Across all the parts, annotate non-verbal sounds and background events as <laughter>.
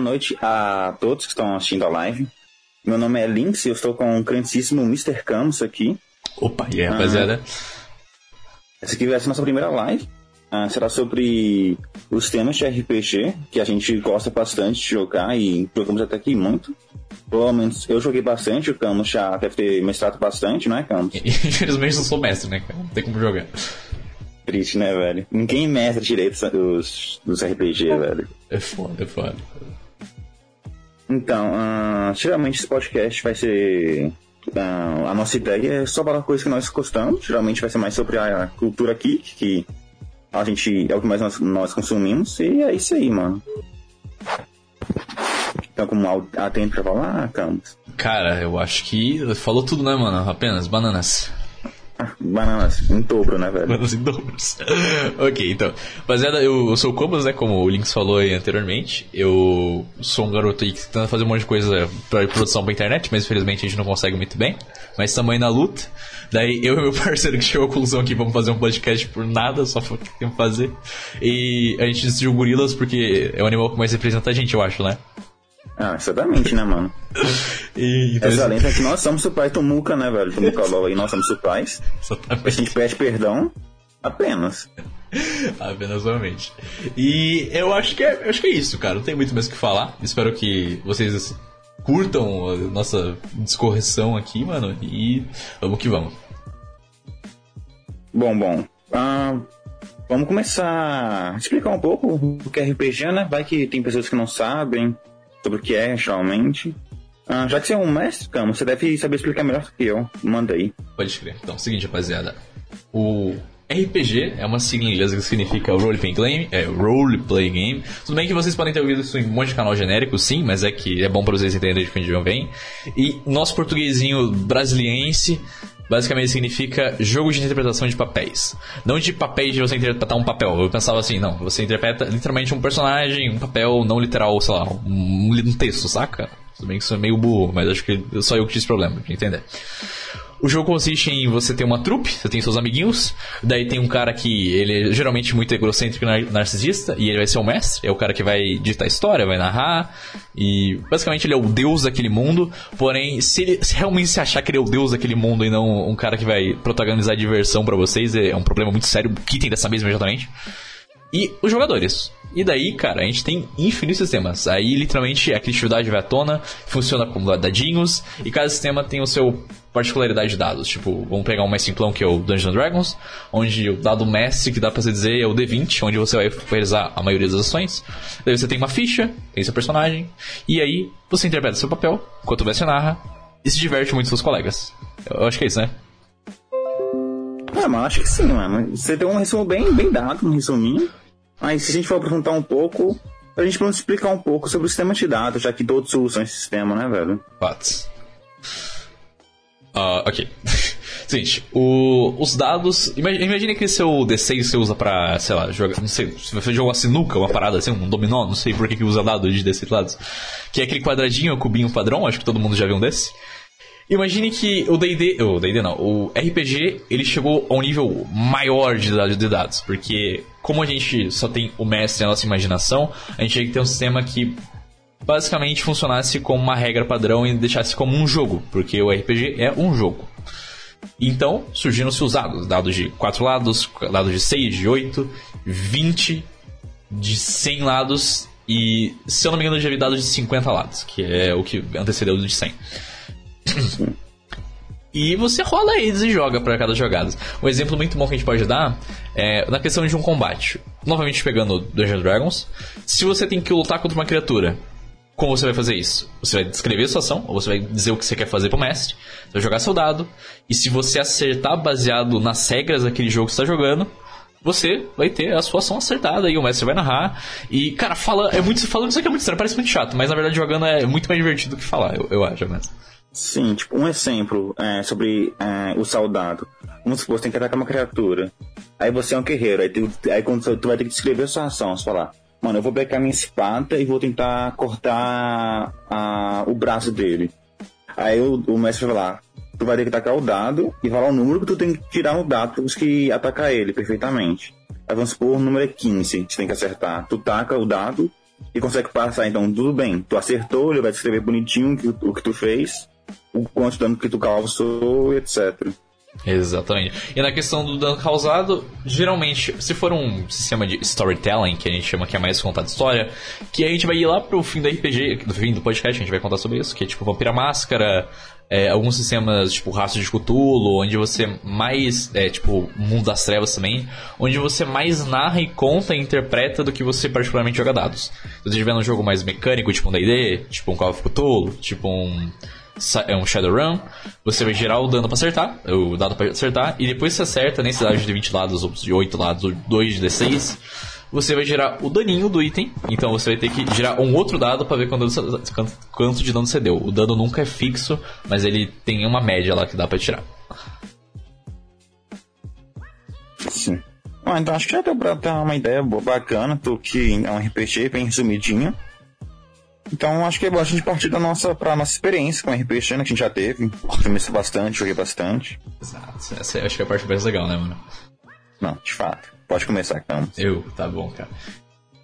Boa noite a todos que estão assistindo a live. Meu nome é Lynx e eu estou com o grandíssimo Mr. Camus aqui. Opa, e aí, rapaziada? Essa aqui vai ser a nossa primeira live. Ah, será sobre os temas de RPG, que a gente gosta bastante de jogar e jogamos até aqui muito. Pelo menos eu joguei bastante, o Camus já deve ter mestrado bastante, não é, Camus? <laughs> Infelizmente não sou mestre, né, cara? Não tem como jogar. Triste, né, velho? Ninguém mestra direito dos, dos RPG, velho. É foda, é foda. Então, ah, geralmente esse podcast vai ser. ah, a nossa ideia é só falar coisas que nós gostamos. Geralmente vai ser mais sobre a cultura geek, que a gente é o que mais nós, nós consumimos. E é isso aí, mano. Então, como al- atento pra falar, Camus. Cara, eu acho que falou tudo, né, mano? Apenas bananas. <laughs> Bananas, em dobro, né, velho? Bananas em dobros. <laughs> ok, então. Rapaziada, eu, eu sou o Cobas, né? Como o Links falou aí anteriormente. Eu sou um garoto aí que tenta fazer um monte de coisa pra produção pra internet, mas infelizmente a gente não consegue muito bem. Mas aí na luta. Daí eu e meu <laughs> parceiro que chegou à conclusão que vamos fazer um podcast por nada, só foi o que tem que fazer. E a gente decidiu gorilas porque é o animal que mais representa a gente, eu acho, né? Ah, exatamente, né, mano? E, então, Essa lenta é que nós somos o pai do Muca, né, velho? Do Muca LOL aí, nós somos os pais. A exatamente. gente pede perdão apenas. <laughs> Apenas somente. E eu acho que é, acho que é isso, cara. Não tem muito mais o que falar. Espero que vocês curtam a nossa discorreção aqui, mano. E vamos que vamos. Bom, bom. Ah, vamos começar a explicar um pouco o que é RPG, né? Vai que tem pessoas que não sabem sobre o que é realmente. Ah, já que você é um mestre, Camo, você deve saber explicar melhor que eu. Manda aí. Pode crer. Então, seguinte, rapaziada. O RPG é uma sigla em inglês que significa Role Playing Game, é Role Playing Game. Tudo bem que vocês podem ter ouvido isso em um monte de canal genérico, sim, mas é que é bom pra vocês entenderem de onde vem. E nosso portuguesinho brasiliense basicamente significa jogo de interpretação de papéis. Não de papéis de você interpretar um papel. Eu pensava assim, não, você interpreta literalmente um personagem, um papel não literal, sei lá, um, um texto, saca? Tudo bem que isso é meio burro, mas acho que só eu que tive esse problema, pra entender. O jogo consiste em você ter uma trupe, você tem seus amiguinhos, daí tem um cara que ele é geralmente muito egocêntrico e nar- narcisista, e ele vai ser o mestre, é o cara que vai ditar a história, vai narrar, e basicamente ele é o deus daquele mundo, porém, se ele se realmente se achar que ele é o deus daquele mundo e não um cara que vai protagonizar diversão pra vocês, é um problema muito sério, quitem dessa mesa imediatamente e os jogadores. E daí, cara, a gente tem infinitos sistemas. Aí, literalmente, a criatividade vai à tona, funciona como dadinhos, e cada sistema tem o seu particularidade de dados. Tipo, vamos pegar um mais simplão que é o Dungeons Dragons, onde o dado mestre, que dá pra se dizer, é o D20, onde você vai realizar a maioria das ações. Daí você tem uma ficha, tem seu personagem, e aí você interpreta seu papel, enquanto você narra, e se diverte muito com seus colegas. Eu acho que é isso, né? Ah, mas acho que sim, mano. Você deu um resumo bem, bem dado, um resuminho. Mas se a gente for aprofundar um pouco, a gente pode explicar um pouco sobre o sistema de dados, já que todos usam esse sistema, né, velho? Fatos. Ah, ok. <laughs> Seguinte, o- os dados. Imagine, imagine que seu D6 você usa pra, sei lá, jogar. Não sei, se você jogar uma sinuca, uma parada assim, um dominó, não sei por que, que usa dado de D6 lados. Que é aquele quadradinho, cubinho padrão, acho que todo mundo já viu um desse. Imagine que o D&D, o D&D não, o RPG, ele chegou a um nível maior de dados, de dados, porque como a gente só tem o mestre e a nossa imaginação, a gente tinha que ter um sistema que basicamente funcionasse como uma regra padrão e deixasse como um jogo, porque o RPG é um jogo. Então, surgiram-se os dados, dados de 4 lados, dados de 6, de 8, 20, de 100 lados e, se eu não me engano, eu já vi dados de 50 lados, que é o que antecedeu do de 100. E você rola eles e joga para cada jogada. Um exemplo muito bom que a gente pode dar é na questão de um combate. Novamente pegando Dungeons Dragons, se você tem que lutar contra uma criatura, como você vai fazer isso? Você vai descrever a sua ação, ou você vai dizer o que você quer fazer pro mestre, você vai jogar seu dado, e se você acertar baseado nas regras daquele jogo que você está jogando, você vai ter a sua ação acertada e o mestre vai narrar. E, cara, fala, é muito, falando isso aqui é muito estranho, parece muito chato, mas na verdade jogando é muito mais divertido do que falar, eu, eu acho, mesmo. Sim, tipo, um exemplo é, sobre é, o soldado. Vamos supor, você tem que atacar uma criatura. Aí você é um guerreiro, aí, tu, aí quando tu vai ter que descrever a sua ação, você falar, mano, eu vou pegar minha espada e vou tentar cortar a, o braço dele. Aí o, o mestre vai falar, tu vai ter que atacar o dado e falar o número que tu tem que tirar no dado para conseguir atacar ele perfeitamente. Aí vamos supor, o número é 15, você tem que acertar. Tu taca o dado e consegue passar, então tudo bem. Tu acertou, ele vai descrever bonitinho o que tu fez, o quanto dano que tu causou, etc. Exatamente. E na questão do dano causado, geralmente, se for um sistema de storytelling, que a gente chama que é mais contar de história, que a gente vai ir lá pro fim do RPG, do fim do podcast, a gente vai contar sobre isso, que é tipo Vampira Máscara, é, alguns sistemas tipo Rastro de Cthulhu, onde você mais, é, tipo Mundo das Trevas também, onde você mais narra e conta e interpreta do que você particularmente joga dados. Se você estiver num jogo mais mecânico, tipo um D&D, tipo um Call of Cthulhu, tipo um é um Shadowrun, você vai gerar o dano para acertar, o dado para acertar, e depois você acerta nesse dado de 20 lados, ou de 8 lados, ou 2 de D6, você vai gerar o daninho do item, então você vai ter que gerar um outro dado para ver quanto, quanto de dano você deu. O dano nunca é fixo, mas ele tem uma média lá que dá para tirar. Sim. Ah, então acho que já deu pra ter uma ideia bacana do que é um RPG bem resumidinho. Então acho que é bom a gente partir da noxa, pra nossa experiência com RPG, né, que a gente já teve. Comecei bastante, joguei bastante. Exato. Essa acho que é a parte mais legal, né, mano? Não, de fato. Pode começar, então. Eu, tá bom, cara.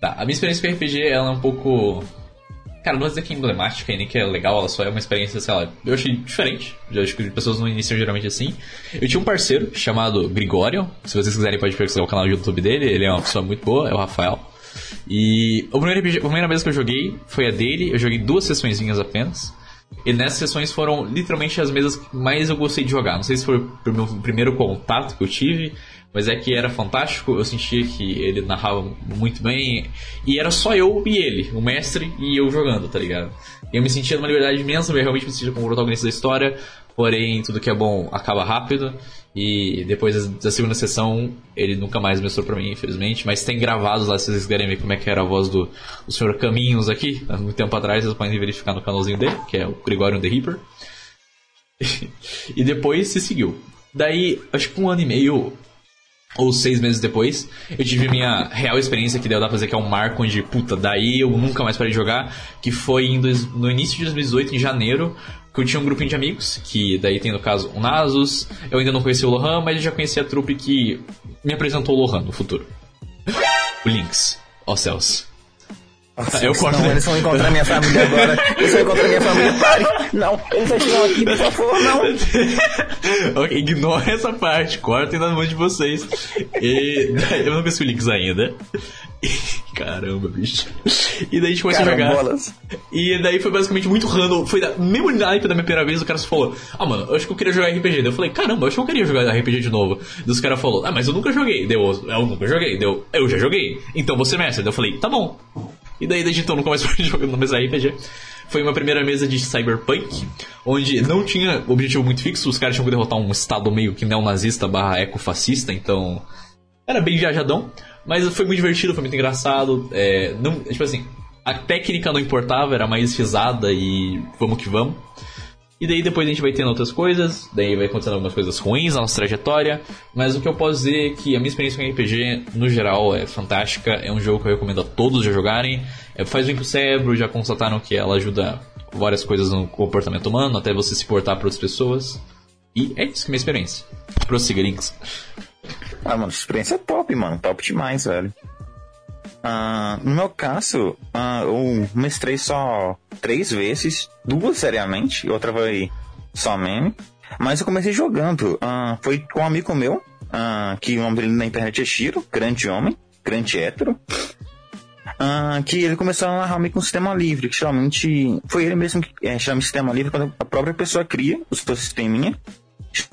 Tá, a minha experiência com RPG, ela é um pouco... Cara, não vou dizer que é emblemática nem que é legal, ela só é uma experiência, sei lá, eu achei diferente. Já acho que as pessoas não iniciam geralmente assim. Eu tinha um parceiro chamado Gregório, se vocês quiserem pode pesquisar o canal do YouTube dele, ele é uma pessoa muito boa, é o Rafael. E a primeira, a primeira vez que eu joguei foi a dele, eu joguei duas sessõezinhas apenas. E nessas sessões foram literalmente as mesas que mais eu gostei de jogar. Não sei se foi o meu primeiro contato que eu tive, mas é que era fantástico. Eu sentia que ele narrava muito bem. E era só eu e ele, o mestre e eu jogando, tá ligado? Eu me sentia numa liberdade imensa, eu realmente me sentia como protagonista da história. Porém, tudo que é bom acaba rápido. E depois da segunda sessão, ele nunca mais mostrou pra mim, infelizmente. Mas tem gravados lá, se vocês quiserem ver como é que era a voz do, do Sr. Caminhos aqui. Há muito tempo atrás, vocês podem verificar no canalzinho dele, que é o Gregorian the Reaper. <laughs> e depois se seguiu. Daí, acho que um ano e meio ou seis meses depois, eu tive minha real experiência, que deu dá pra dizer que é um marco onde, puta, daí eu nunca mais parei de jogar, que foi no início de 2018, em janeiro, que eu tinha um grupinho de amigos, que daí tem no caso o Nasus, eu ainda não conhecia o Lohan, mas eu já conhecia a trupe que me apresentou o Lohan no futuro. O Lynx. Ó oh, céus. Nossa, eu corto. Não, eles vão encontrar minha família agora. Eles vão encontrar minha família. Pare! Não, eles estão aqui, por favor, não. <laughs> ok, ignora essa parte. Cortem nas mãos de vocês. E, <laughs> eu não o Lynx ainda. Caramba, bicho. E daí a gente começou a jogar. E daí foi basicamente muito random. Foi da mesmo naipe da minha primeira vez, o cara só falou: Ah, mano, eu acho que eu queria jogar RPG. Daí eu falei: Caramba, eu acho que eu queria jogar RPG de novo. Daí os caras falou: Ah, mas eu nunca joguei. Deu, eu nunca joguei. Deu, eu já joguei. Então você mestre. Daí eu falei: Tá bom. E daí desde então nunca mais <laughs> fui jogando mesa RPG. Foi uma primeira mesa de Cyberpunk, onde não tinha objetivo muito fixo, os caras tinham que derrotar um estado meio que neonazista barra ecofascista, então era bem viajadão. Mas foi muito divertido, foi muito engraçado. É, não, tipo assim, a técnica não importava, era mais risada e vamos que vamos. E daí depois a gente vai tendo outras coisas, daí vai acontecendo algumas coisas ruins na nossa trajetória, mas o que eu posso dizer é que a minha experiência com RPG, no geral, é fantástica, é um jogo que eu recomendo a todos já jogarem, é, faz bem pro cérebro, já constataram que ela ajuda várias coisas no comportamento humano, até você se portar para outras pessoas. E é isso que é a minha experiência. Prossiga, Links. Ah, mano, experiência é top, mano. Top demais, velho. Ah, no meu caso, ah, eu mestrei só três vezes, duas seriamente, outra foi só meme. Mas eu comecei jogando. Ah, foi com um amigo meu, que o nome dele na internet é Shiro, grande homem, grande hétero. Que ele começou a narrar meio com um sistema livre, que geralmente foi ele mesmo que é, chama sistema livre quando a própria pessoa cria o seu sisteminha.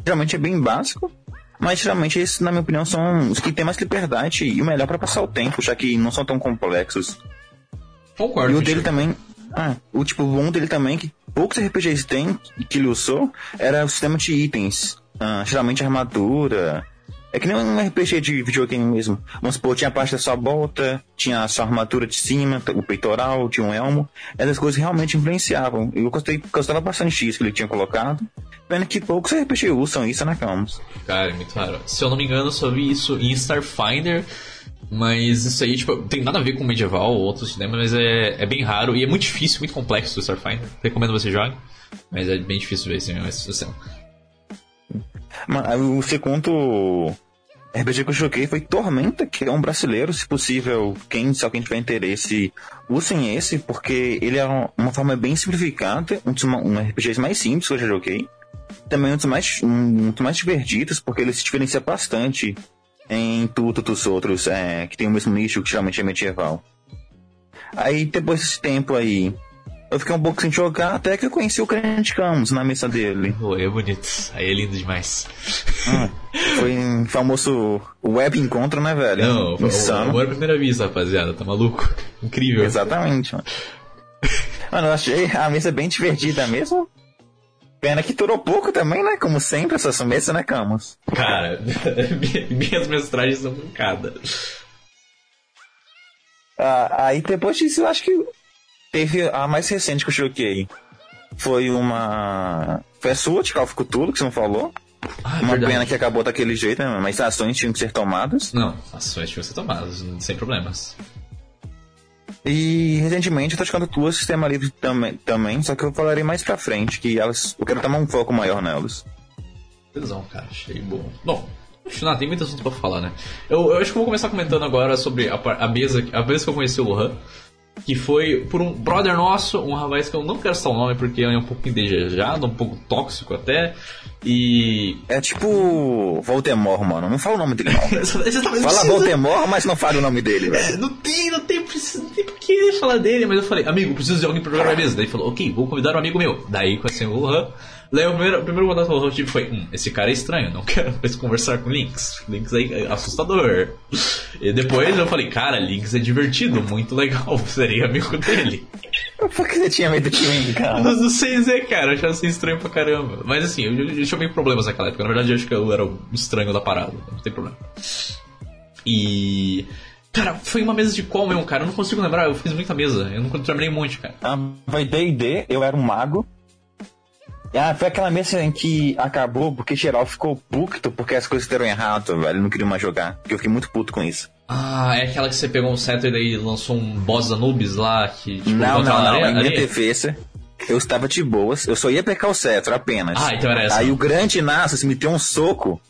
Geralmente é bem básico. Mas geralmente esses, na minha opinião, são os que têm mais liberdade e o melhor para passar o tempo, já que não são tão complexos. Concordo. E o dele também. Ah, o tipo bom dele também, que poucos RPGs têm, que ele usou, era o sistema de itens. Ah, geralmente armadura, é que nem um RPG de videogame mesmo. Vamos supor, tinha a parte da sua bota, tinha a sua armadura de cima, o peitoral, tinha um elmo. Essas coisas realmente influenciavam. Eu gostei, gostava bastante disso que ele tinha colocado. Pena que poucos RPG usam isso, né, Camus? Cara, é muito raro. Se eu não me engano, eu só vi isso em Starfinder. Mas isso aí, tipo, tem nada a ver com medieval ou outros sistemas, mas é, é bem raro e é muito difícil, muito complexo o Starfinder. Recomendo você jogue, mas é bem difícil ver esse mesmo sistema. O segundo RPG que eu joguei foi Tormenta, que é um brasileiro, se possível, quem, se alguém tiver interesse, usem esse, porque ele é uma forma bem simplificada, um dos um RPG mais simples que eu já joguei. Também um dos mais, um dos mais divertidos, porque ele se diferencia bastante em tudo dos outros, é, que tem o mesmo nicho, que geralmente é medieval. Aí, depois desse tempo aí, eu fiquei um pouco sem jogar, até que eu conheci o Grande Camus na mesa dele. Pô, é bonito. Aí é lindo demais. Hum, foi um famoso web encontro, né, velho? Não, foi Insano. a primeira vista, rapaziada. Tá maluco? <laughs> Incrível. Exatamente, mano. Mano, eu achei a mesa bem divertida mesmo. Pena que durou pouco também, né? Como sempre, essas mesas, né, Camus? Cara, <laughs> minhas mestragens são brincadas. Ah, aí depois disso, eu acho que teve a mais recente que eu joguei. Foi uma. Foi a sua, de Call of Cthulhu, que você não falou. Ah, é uma verdade. pena que acabou daquele jeito, né? Mas ações tinham que ser tomadas. Não, ações tinham que ser tomadas, sem problemas. E recentemente eu tô jogando duas Sistema Livre também, também, só que eu falarei mais pra frente, que elas. Eu quero tomar um foco maior nelas. Tesão, cara, achei bom. Bom, não, tem muito assunto pra falar, né? Eu, eu, acho que eu vou começar comentando agora sobre a, a mesa. A vez que eu conheci o Lohan que foi por um brother nosso, um rapaz que eu não quero citar o nome porque é um pouco indesejado, um pouco tóxico até. E. É tipo. Voldemort, mano. Não fala o nome dele, não. <laughs> fala Voldemort, mas não fala o nome dele, velho. É, não tem, não tem, não tem por que falar dele, mas eu falei, amigo, preciso de alguém pra jogar na mesa. Daí ele falou, ok, vou convidar um amigo meu. Daí conheci o Wuhan. Daí o primeiro, o primeiro contato que eu tive foi: hum, esse cara é estranho, não quero <laughs> mais conversar com Lynx. Lynx é assustador. E depois eu falei: cara, Lynx é divertido, muito legal, <laughs> serei amigo dele. Por que você tinha medo de mim, cara? Não, não sei dizer, cara, eu achava assim estranho pra caramba. Mas assim, eu, eu, eu tinha meio problemas naquela época. Na verdade, eu acho que eu era o estranho da parada, não tem problema. E. Cara, foi uma mesa de qual mesmo, cara? Eu não consigo lembrar, eu fiz muita mesa. Eu não terminei um monte, cara. Ah, foi DD, eu era um mago. Ah, foi aquela mesa em que acabou porque geral ficou puto porque as coisas deram errado, velho. Não queria mais jogar. Porque eu fiquei muito puto com isso. Ah, é aquela que você pegou um cetro e daí lançou um boss Anubis lá que tipo, Não, não, não. Em minha defesa, eu estava de boas. Eu só ia pegar o cetro apenas. Ah, então era essa. Aí o grande Nasus me deu um soco.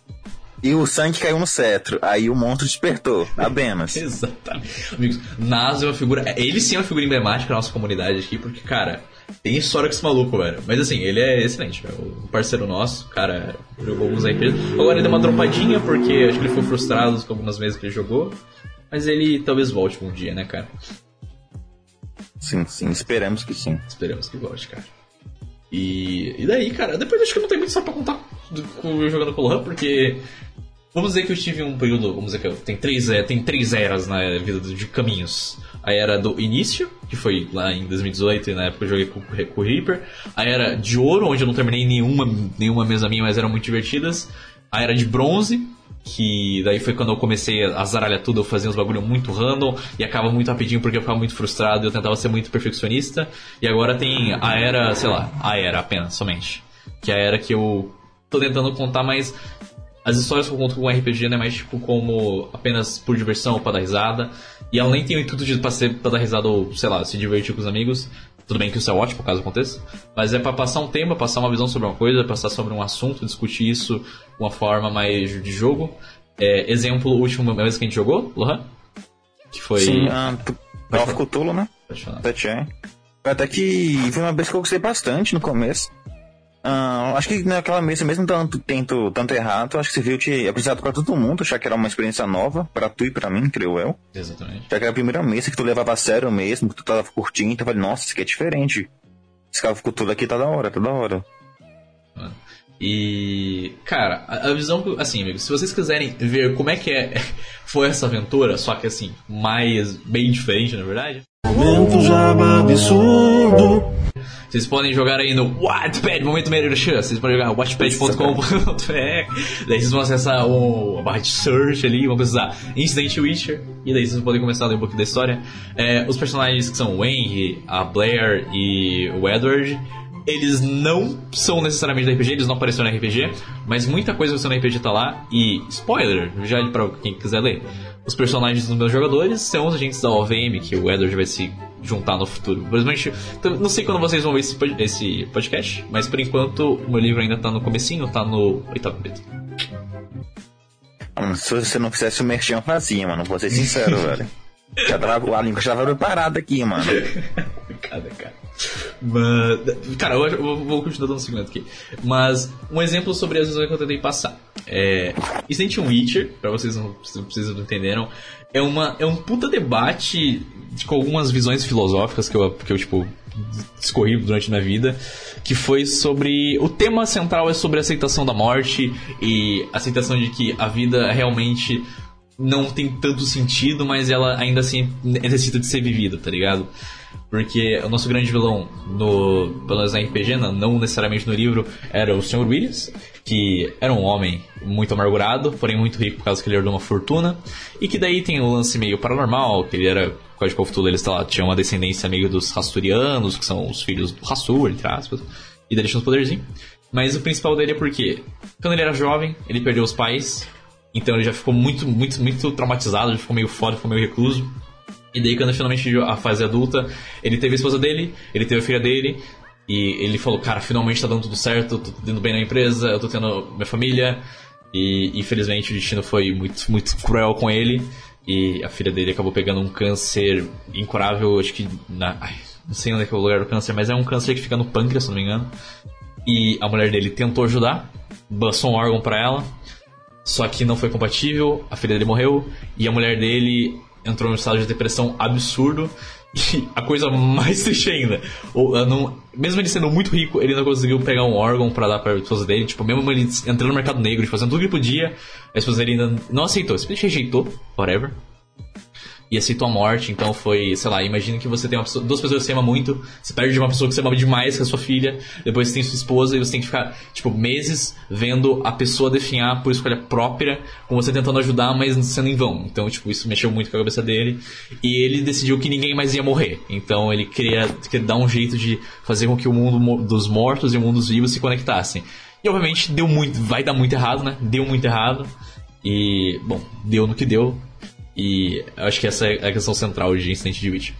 E o sangue caiu no cetro. Aí o monstro despertou, apenas. <laughs> Exatamente. Amigos, Nasus é uma figura. Ele sim é uma figura emblemática da nossa comunidade aqui, porque, cara, tem história com esse maluco, velho. Mas assim, ele é excelente, velho. O parceiro nosso, cara, jogou alguns RPGs. Agora ele deu uma dropadinha porque acho que ele foi frustrado com algumas vezes que ele jogou. Mas ele talvez volte um dia, né, cara? Sim, sim, esperamos que sim. Esperamos que volte, cara. E, e daí, cara, depois acho que não tem muito só pra contar do, do, jogando com o Han, porque Vamos dizer que eu tive um período, vamos dizer que eu, tem três, é, tem três eras na vida de caminhos. A era do início, que foi lá em 2018, e na época eu joguei com, com o Reaper. A era de ouro, onde eu não terminei nenhuma, nenhuma mesa minha, mas eram muito divertidas. A era de bronze, que daí foi quando eu comecei a zaralhar tudo, eu fazia uns bagulho muito random e acaba muito rapidinho porque eu ficava muito frustrado e eu tentava ser muito perfeccionista. E agora tem a era, sei lá, a era apenas, somente. Que é a era que eu tô tentando contar mais as histórias que eu conto com o RPG não é mais tipo como apenas por diversão ou pra dar risada. E ela nem tem o intuito de pra, ser, pra dar risada ou, sei lá, se divertir com os amigos. Tudo bem que isso é ótimo, caso aconteça. Mas é para passar um tema, passar uma visão sobre uma coisa, passar sobre um assunto, discutir isso de uma forma mais de jogo. É, exemplo, o último vez que a gente jogou, Lohan? Que foi. Sim, a Call of Cthulhu, né? Até que foi uma vez que eu gostei bastante no começo. Uh, acho que naquela mesa, mesmo tanto, tento tanto errado, acho que você viu que apreciado pra todo mundo, já que era uma experiência nova, pra tu e pra mim, creio eu. Exatamente. Já que era a primeira mesa que tu levava a sério mesmo, que tu tava curtindo, então eu falei, nossa, isso aqui é diferente. Esse tudo aqui, tá da hora, tá da hora. E, cara, a, a visão, assim, amigos, se vocês quiserem ver como é que é, <laughs> foi essa aventura, só que assim, mais, bem diferente, na verdade. Momento jaba absurdo. Vocês podem jogar aí no Wattpad, momento merchan. Vocês podem jogar wattpad.com.br. <laughs> daí vocês vão acessar o, a barra de search ali, vão precisar Incident Witcher. E daí vocês podem começar a ler um pouquinho da história. É, os personagens que são o Henry, a Blair e o Edward eles não são necessariamente da RPG, eles não apareceram no RPG, mas muita coisa que você no RPG tá lá. E, spoiler, já para quem quiser ler, os personagens dos meus jogadores são os agentes da OVM, que o Edward vai se juntar no futuro. Infelizmente, não sei quando vocês vão ver esse, esse podcast, mas por enquanto o meu livro ainda tá no comecinho, tá no oitavo capítulo. Mano, se você não fizesse o merchan, eu fazia, mano. Vou ser sincero, <laughs> velho. Já tava, a língua já tava preparada aqui, mano. <laughs> Cada cara. Mas, cara, eu, eu vou continuar dando um segundo aqui. Mas, um exemplo sobre as visões que eu tentei passar. É, Resident Witcher, pra vocês não, não precisam entenderam, é, uma, é um puta debate com algumas visões filosóficas que eu, que eu tipo, discorri durante minha vida, que foi sobre. O tema central é sobre aceitação da morte e aceitação de que a vida realmente não tem tanto sentido, mas ela ainda assim necessita de ser vivida, tá ligado? Porque o nosso grande vilão, no, pelo menos na RPG, não, necessariamente no livro, era o Sr. Willis, que era um homem muito amargurado, porém muito rico por causa que ele herdou uma fortuna, e que daí tem o lance meio paranormal, que ele era, por de Cthulhu, ele lá, tinha uma descendência meio dos Rasturianos, que são os filhos do Rastur, entre aspas, e daí tinha uns poderzinhos. Mas o principal dele é porque, quando ele era jovem, ele perdeu os pais, então ele já ficou muito, muito, muito traumatizado, já ficou meio foda, ficou meio recluso. E daí, quando finalmente a fase adulta, ele teve a esposa dele, ele teve a filha dele, e ele falou: Cara, finalmente tá dando tudo certo, tô indo bem na empresa, eu tô tendo minha família. E infelizmente o destino foi muito, muito cruel com ele. E a filha dele acabou pegando um câncer incurável, acho que na. Ai, não sei onde é que é o lugar do câncer, mas é um câncer que fica no pâncreas, se não me engano. E a mulher dele tentou ajudar, passou um órgão para ela, só que não foi compatível, a filha dele morreu, e a mulher dele entrou num estado de depressão absurdo. <laughs> E a coisa mais triste ainda, ou, não, mesmo ele sendo muito rico, ele não conseguiu pegar um órgão para dar pra esposa dele. Tipo, mesmo ele entrando no mercado negro, fazendo tudo que ele podia, a esposa dele ainda não aceitou. Simplesmente rejeitou, whatever e aceitou a morte. Então foi, sei lá, imagina que você tem pessoa, duas pessoas que você ama muito, você perde de uma pessoa que você ama demais, que é sua filha, depois você tem sua esposa e você tem que ficar, tipo, meses vendo a pessoa definhar por escolha própria, com você tentando ajudar, mas sendo em vão. Então, tipo, isso mexeu muito com a cabeça dele. E ele decidiu que ninguém mais ia morrer. Então ele queria, queria dar um jeito de fazer com que o mundo dos mortos e o mundo dos vivos se conectassem. E obviamente deu muito, vai dar muito errado, né? Deu muito errado. E, bom, deu no que deu. E acho que essa é a questão central de Instant de Witch.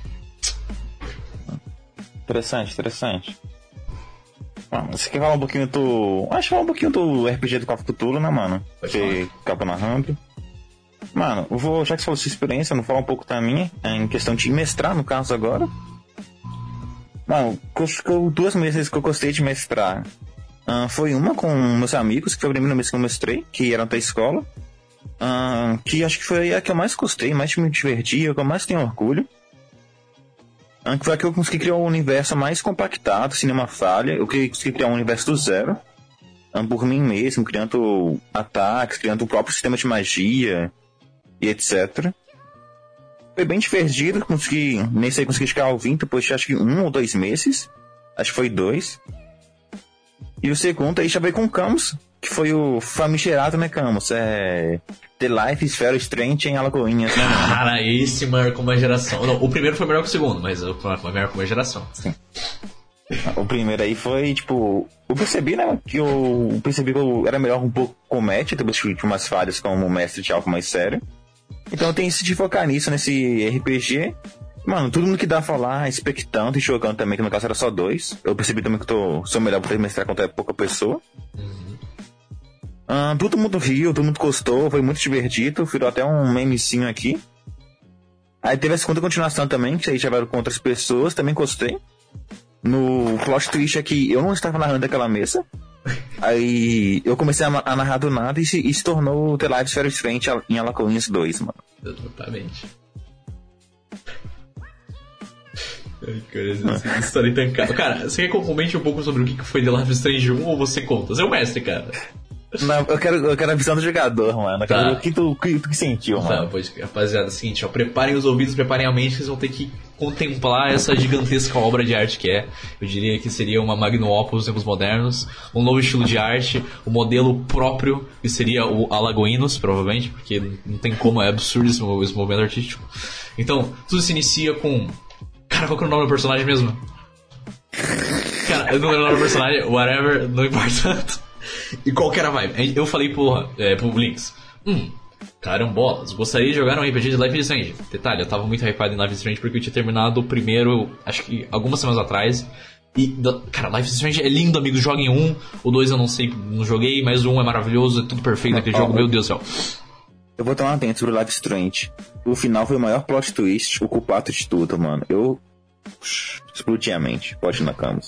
Interessante, interessante. Ah, você quer falar um pouquinho do. Acho que falar um pouquinho do RPG do Call of Cthulhu, né, mano? Que acaba narrando. Mano, vou, já que você falou sua experiência, vou falar um pouco da minha, em questão de mestrar, no caso, agora. Mano, duas meses que eu gostei de mestrar. Uh, foi uma com meus amigos, que foi a primeira vez que eu mestrei, que eram da escola. Uh, que acho que foi a que eu mais gostei, mais me diverti, a que eu mais tenho orgulho. Uh, que foi a que eu consegui criar um universo mais compactado, cinema falha. Eu consegui criar um universo do zero. Uh, por mim mesmo, criando ataques, criando o próprio sistema de magia e etc. Foi bem divertido, consegui, nesse aí consegui ficar ao 20 depois de acho que um ou dois meses. Acho que foi dois. E o segundo aí já veio com Camus, que foi o famigerado, né, Camus? É. The Life is Very Strange em Alagoinhas, né? Cara, esse marcou uma geração. Não, o primeiro foi melhor que o segundo, mas o foi melhor que uma geração. Sim. O primeiro aí foi, tipo. Eu percebi, né? Que eu percebi que eu era melhor um pouco comédia, depois de umas falhas como mestre de algo mais sério. Então eu tenho de focar nisso, nesse RPG. Mano, todo mundo que dá a falar, expectando e jogando também, que no caso era só dois. Eu percebi também que eu tô, sou melhor por mestrar contra pouca pessoa. Uhum. Uh, todo mundo riu, todo mundo gostou, foi muito divertido, virou até um memezinho aqui. Aí teve a segunda continuação também, que aí já vai com outras pessoas, também gostei. No plot twist aqui, eu não estava narrando aquela mesa. Aí eu comecei a, a narrar do nada e se, e se tornou The Lives Very Strange em Alacoinhas 2, mano. Exatamente. Essa história tão cara. Cara, você quer que eu comente um pouco sobre o que foi The Life Strange 1 ou você conta? Você é o mestre, cara. Não, eu quero, eu quero a visão do jogador, mano. Eu quero tá. o que tu, que, tu que sentiu, tá, mano. Pois, rapaziada, é o seguinte, ó, preparem os ouvidos, preparem a mente, vocês vão ter que contemplar essa gigantesca obra de arte que é. Eu diria que seria uma magnum opus dos tempos modernos, um novo estilo de arte, o um modelo próprio, que seria o Alagoinos, provavelmente, porque não tem como, é absurdo esse, esse movimento artístico. Então, tudo se inicia com... Cara, qual que é o nome do personagem mesmo? Cara, eu não lembro o nome do personagem, whatever, não importa <laughs> e qual que era a vibe? Eu falei pro, é, pro Blinks, hum, carambolas, gostaria de jogar um RPG de Life is Strange. Detalhe, eu tava muito hypado em Life is Strange porque eu tinha terminado o primeiro, acho que algumas semanas atrás. E, cara, Life is Strange é lindo, amigo. Joguem um. O dois eu não sei, não joguei, mas um é maravilhoso, é tudo perfeito naquele jogo, meu Deus do céu. Eu vou tomar atento sobre o Life Strange. O final foi o maior plot twist, o culpado de tudo, mano. Eu. Explodi a mente. Pode na cama.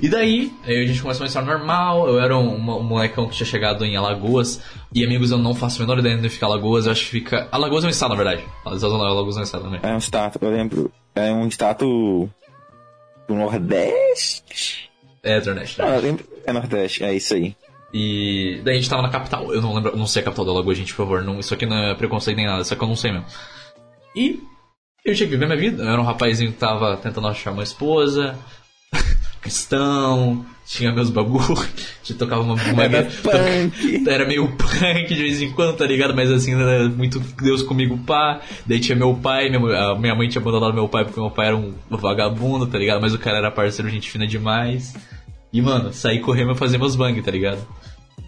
E daí, aí a gente começou uma história normal. Eu era um, um molecão que tinha chegado em Alagoas. E amigos, eu não faço a menor ideia de onde fica Alagoas. Eu acho que fica. Alagoas é um estado, na verdade. Alagoas é um estado também. É um estado, eu lembro. É um estado. do Nordeste? É, Nordeste. Ah, eu lembro. É Nordeste, é isso aí. E daí a gente tava na capital. Eu não lembro, não sei a capital da Alagoas, gente, por favor. Não, isso aqui não é preconceito nem nada, só que eu não sei mesmo. E eu tinha que viver minha vida. Eu era um rapazinho que tava tentando achar uma esposa, <laughs> cristão, tinha meus bagulho, <laughs> que tocava uma, uma Era punk. era meio punk de vez em quando, tá ligado? Mas assim, era muito Deus comigo pá. Daí tinha meu pai, minha, minha mãe tinha abandonado meu pai porque meu pai era um vagabundo, tá ligado? Mas o cara era parceiro, gente fina demais. E mano, saí correndo e fazer meus bang, tá ligado?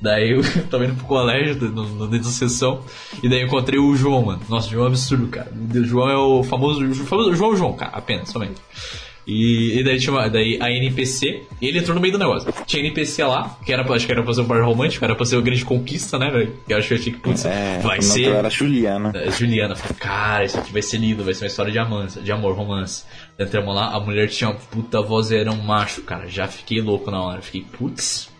Daí eu <laughs> tava indo pro colégio, no, no, dentro da sessão, e daí eu encontrei o João, mano. Nossa, o João é absurdo, cara. O João é o famoso, o famoso João João, cara, apenas, somente. E, e daí tinha uma, daí a NPC, ele entrou no meio do negócio. Tinha NPC lá, que era, acho que era pra ser um par romântico, era pra ser uma grande conquista, né, velho? Que eu acho que eu achei que, putz, É, vai ser. era Juliana. É, Juliana, falei, cara, isso aqui vai ser lindo, vai ser uma história de amor, de amor, romance. Entramos lá, a mulher tinha uma puta vozeirão macho, cara. Já fiquei louco na hora. Fiquei, putz,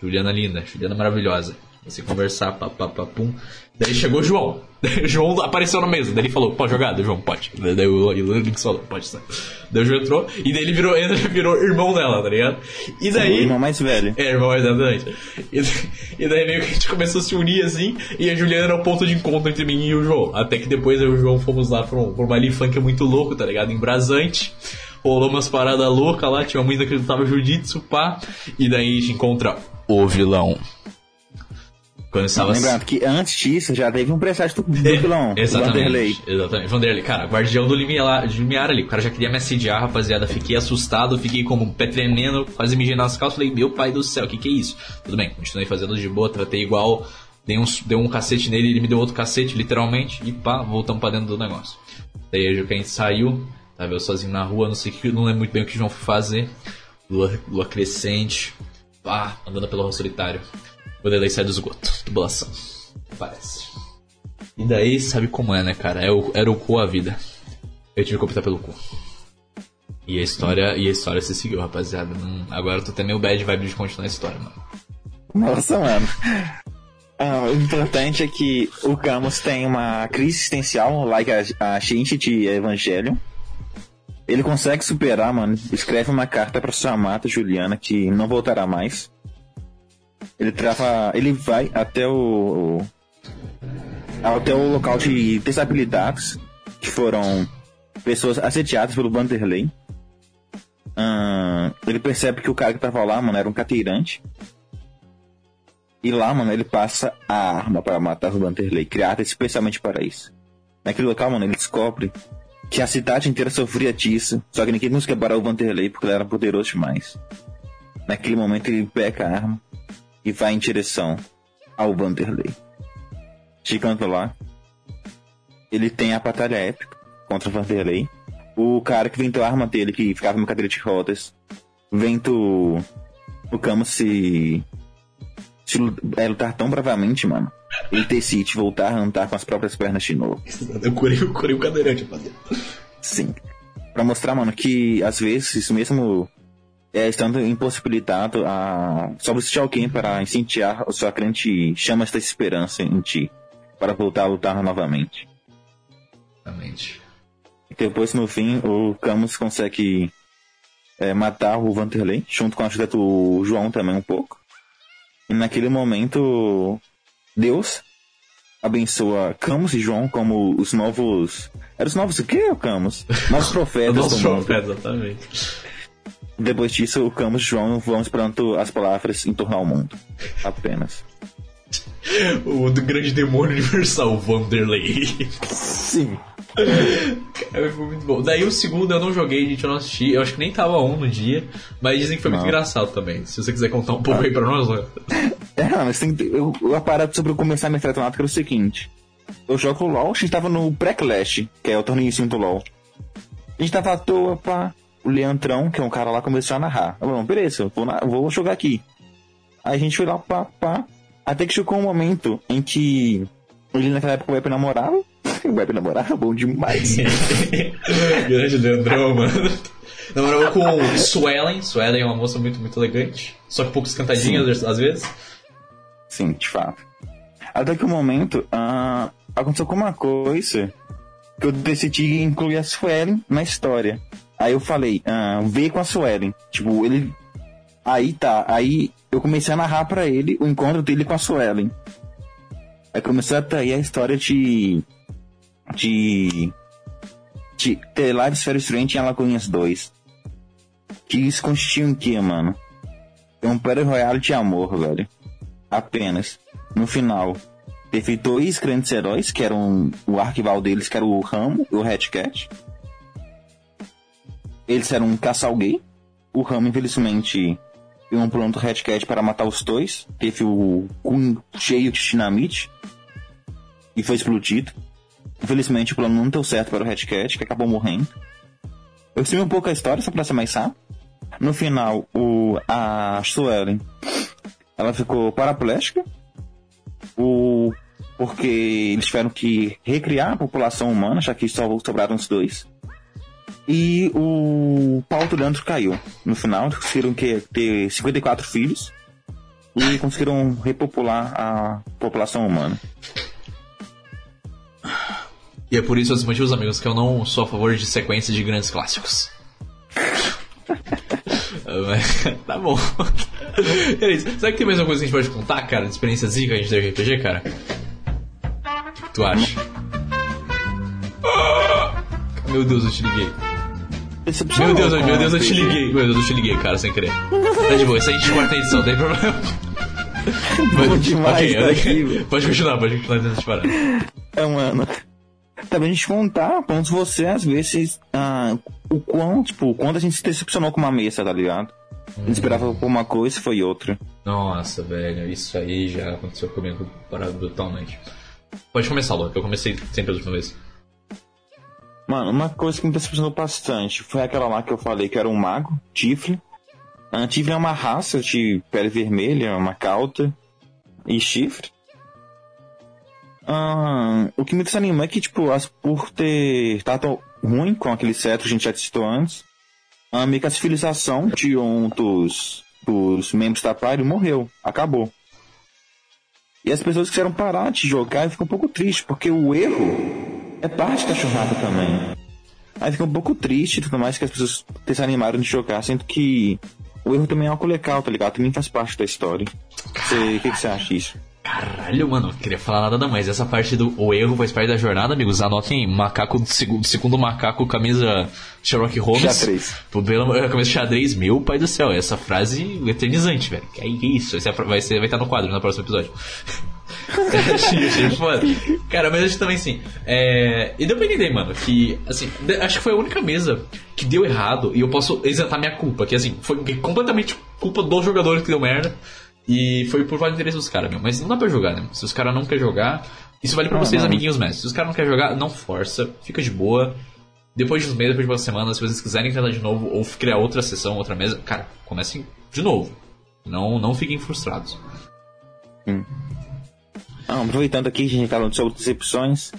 Juliana linda, Juliana maravilhosa. Você conversar, pá, pá, pá, pum. Daí chegou o João. Daí <laughs> o João apareceu na mesa. Daí ele falou, pode jogar? Daí o João, pode. Daí o, Lynx falou, pode sim. Daí o João entrou, e daí ele virou, ele <laughs> virou irmão dela, tá ligado? E O daí... irmão mais velho. É, irmão, exatamente. E, e daí meio que a gente começou a se unir assim, e a Juliana era o ponto de encontro entre mim e o João. Até que depois eu e o João fomos lá pra um, pra um baile funk muito louco, tá ligado? Embrasante. Rolou umas paradas loucas lá, tinha uma menina que lutava jiu-jitsu, pá. E daí a gente encontra o vilão. Quando estava Lembrando que antes disso já teve um presságio do, do vilão, do Vanderlei. Exatamente, exatamente. Vanderlei, cara, guardião do limiar, limiar ali. O cara já queria me assediar, rapaziada. Fiquei assustado, fiquei como um pé tremendo, quase mijei nas calças. Falei, meu pai do céu, o que que é isso? Tudo bem, continuei fazendo de boa, tratei igual. Dei um, dei um cacete nele, ele me deu outro cacete, literalmente. E pá, voltamos pra dentro do negócio. Daí a gente saiu, tava eu sozinho na rua, não sei o que, não lembro muito bem o que o João foi fazer. Lua, lua crescente, pá, andando pelo rua solitário. Delay sai do esgoto, tubulação. Parece. E daí, sabe como é, né, cara? É o, era o cu a vida. Eu tive que optar pelo cu. E a história, e a história se seguiu, rapaziada. Não- agora eu tô até meio bad vibe de continuar a história, mano. Nossa, mano. Ah, o importante é que o Camus tem uma crise existencial, like a, a gente de Evangelho. Ele consegue superar, mano. Escreve uma carta pra sua amada, Juliana, que não voltará mais. Ele trava. Ele vai até o. até o local de desabilidades, que foram pessoas assediadas pelo Vanderlei. Ah, ele percebe que o cara que tava lá, mano, era um cadeirante. E lá, mano, ele passa a arma para matar o Vanderlei, criada especialmente para isso. Naquele local, mano, ele descobre que a cidade inteira sofria disso, só que ninguém conseguia parar o Vanderlei porque ele era poderoso demais. Naquele momento, ele pega a arma e vai em direção ao Vanderlei. Chegando lá, ele tem a batalha épica contra o Vanderlei. O cara que vendeu a arma dele, que ficava numa cadeira de rodas, vendo o, Camus se se é, lutar tão bravamente, mano, ele decide voltar a andar com as próprias pernas de novo. Eu curei, eu curei o cadeirante, rapaziada. Sim. Pra mostrar, mano, que às vezes, mesmo é, estando impossibilitado a só de alguém para incendiar a sua crente chamas da esperança em ti, para voltar a lutar novamente. Exatamente. Depois, no fim, o Camus consegue é, matar o Vanderlei, junto com a ajuda do João também um pouco. E naquele momento, Deus abençoa Camus e João como os novos... Eram os novos o quê, Camus? Novos <laughs> profetas show, mundo. exatamente. Depois disso, o Camus e João vão esperando as palavras em torno ao mundo. Apenas. <laughs> O grande demônio universal, Vanderlei. Sim. Cara, foi muito bom. Daí o segundo eu não joguei, gente, eu não assisti. Eu acho que nem tava um no dia, mas dizem que foi muito Não. engraçado também. Se você quiser contar um pouco aí pra nós, Léo. É, mas tem, eu, a parada sobre eu começar a minha tratonática era o seguinte. Eu jogo LOL, a gente tava no pré-clash, que é o torneiozinho do LOL. A gente tava à toa, pá. O Leandrão, que é um cara lá, começou a narrar. Eu falei, beleza, eu vou, na- vou jogar aqui. Aí a gente foi lá, pá, pá. Até que chegou um momento em que Ele naquela época o Web namorava. O Web namorava bom demais. <laughs> Grande Leandrão, mano. Namorou com Swellen. Swellen é uma moça muito, muito elegante. Só que poucos cantadinhas às vezes. Sim, de fato. Até que o momento, ah, aconteceu com uma coisa que eu decidi incluir a Suelen na história. Aí eu falei, ah, veio com a Suelen. Tipo, ele. Aí tá, aí eu comecei a narrar pra ele o encontro dele com a Suelen. Aí começou a trair a história de. De. de The Live Sphere Strange em Alagoinhas 2. Que isso consistia em quê, mano? É um Battle Royale de amor, velho. Apenas. No final, teve dois grandes heróis, que eram o arquival deles, que era o Ramo e o Hatcat. Eles eram um casal gay. O Ramo, infelizmente, deu um do Hatcat para matar os dois. Teve o cu cheio de dinamite. E foi explodido. Infelizmente, o plano não deu certo para o Hatcat, que acabou morrendo. Eu sei um pouco a história, só ser mais rápido. No final, o, a Suelen, ela ficou paraplégica. O, porque eles tiveram que recriar a população humana, já que só sobraram os dois. E o Paulo Leandro caiu. No final, conseguiram que, ter 54 filhos e conseguiram repopular a população humana. E é por isso, os motivos, amigos, que eu não sou a favor de sequência de grandes clássicos. <laughs> <laughs> tá bom. <laughs> É isso. Será que tem mais alguma coisa que a gente pode contar, cara, de experiência zica que a gente teve RPG, cara? O que tu acha? Meu Deus, eu te liguei. Meu Deus, meu Deus, eu te liguei. Meu Deus, eu te liguei, cara, sem querer. Tá de boa, isso aí a gente corta a edição, não tem problema. Bom demais, tá aqui, pode continuar, pode continuar tentando parar. É, mano. Bem a gente contar pontos você, às vezes, ah, o quão, tipo, quando a gente se decepcionou com uma mesa, tá ligado? A gente esperava por uma coisa e foi outra. Nossa, velho, isso aí já aconteceu comigo brutalmente. Pode começar, Lu, que eu comecei sempre a última vez. Mano, uma coisa que me decepcionou bastante foi aquela lá que eu falei que era um mago, Tiflin. A Tiflin é uma raça de pele vermelha, uma cauta e chifre. Ah, o que me desanima é que, tipo, as, por ter estado ruim com aquele cetro, a gente já citou antes, a meio que a civilização de um dos, dos membros da Pyre morreu, acabou. E as pessoas quiseram parar de jogar e ficam um pouco tristes, porque o erro é parte da jornada também. Aí fica um pouco triste e tudo mais que as pessoas desanimaram de jogar, sendo que o erro também é algo legal, tá ligado? Também faz parte da história. O que você acha disso? Caralho, mano, não queria falar nada mais. Essa parte do o erro faz parte da jornada, amigos. Anotem macaco do segundo, segundo macaco, camisa Sherlock Holmes. Xadrez. Pela camisa xadrez, meu pai do céu. Essa frase eternizante, velho. Que é isso? Esse é, vai, ser, vai estar no quadro no próximo episódio. achei, <laughs> achei foda. Cara, mas acho também sim. É... E deu pra entender, mano, que, assim, acho que foi a única mesa que deu errado e eu posso isentar minha culpa. Que, assim, foi completamente culpa dos jogadores que deu merda. E foi por vários interesses dos caras, meu. Mas não dá pra jogar, né? Se os caras não querem jogar. Isso vale pra vocês, amiguinhos mestres. Se os caras não querem jogar, não força. Fica de boa. Depois de uns meses, depois de uma semana, se vocês quiserem tentar de novo ou criar outra sessão, outra mesa, cara, comecem de novo. Não, não fiquem frustrados. Hum. Ah, aproveitando aqui, a gente falando sobre decepções.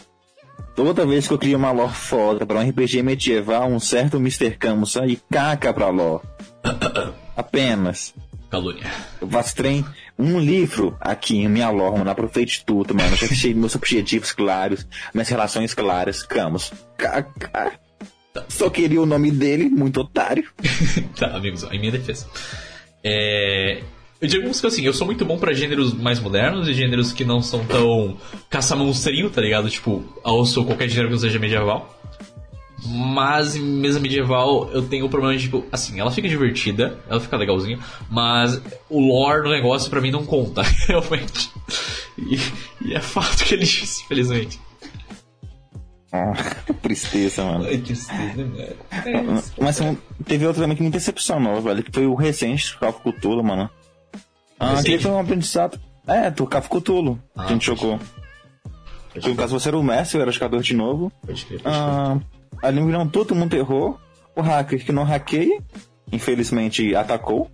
Toda vez que eu crio uma lore foda pra um RPG medieval, um certo Mr. Camus sai caca pra lore. <coughs> Apenas. Calúnia. Eu faço trem, um livro aqui em minha aproveite de tudo, mano. Já fechei meus objetivos claros, minhas relações claras. Camus. Tá. Só queria o nome dele, muito otário. <laughs> tá, amigos, em minha defesa. É, eu digo que assim, eu sou muito bom para gêneros mais modernos e gêneros que não são tão caça-monstrinho, tá ligado? Tipo, sou qualquer gênero que não seja medieval. Mas em mesa medieval eu tenho o problema de, tipo, assim, ela fica divertida, ela fica legalzinha, mas o lore do negócio pra mim não conta, <laughs> realmente. E, e é fato que ele disse, infelizmente. Ah, <laughs> tristeza, mano. É tristeza, velho. É mas teve outro também que me decepcionou, velho, que foi o recente Call Cthulhu, mano. Ah, que foi um aprendizado. É, do Call of Cthulhu, ah, que a gente jogou. No caso, você era o mestre, eu era jogador de novo. Pode crer, pode crer. Ah, Ali não todo mundo errou. O hacker que não hackeia, infelizmente atacou.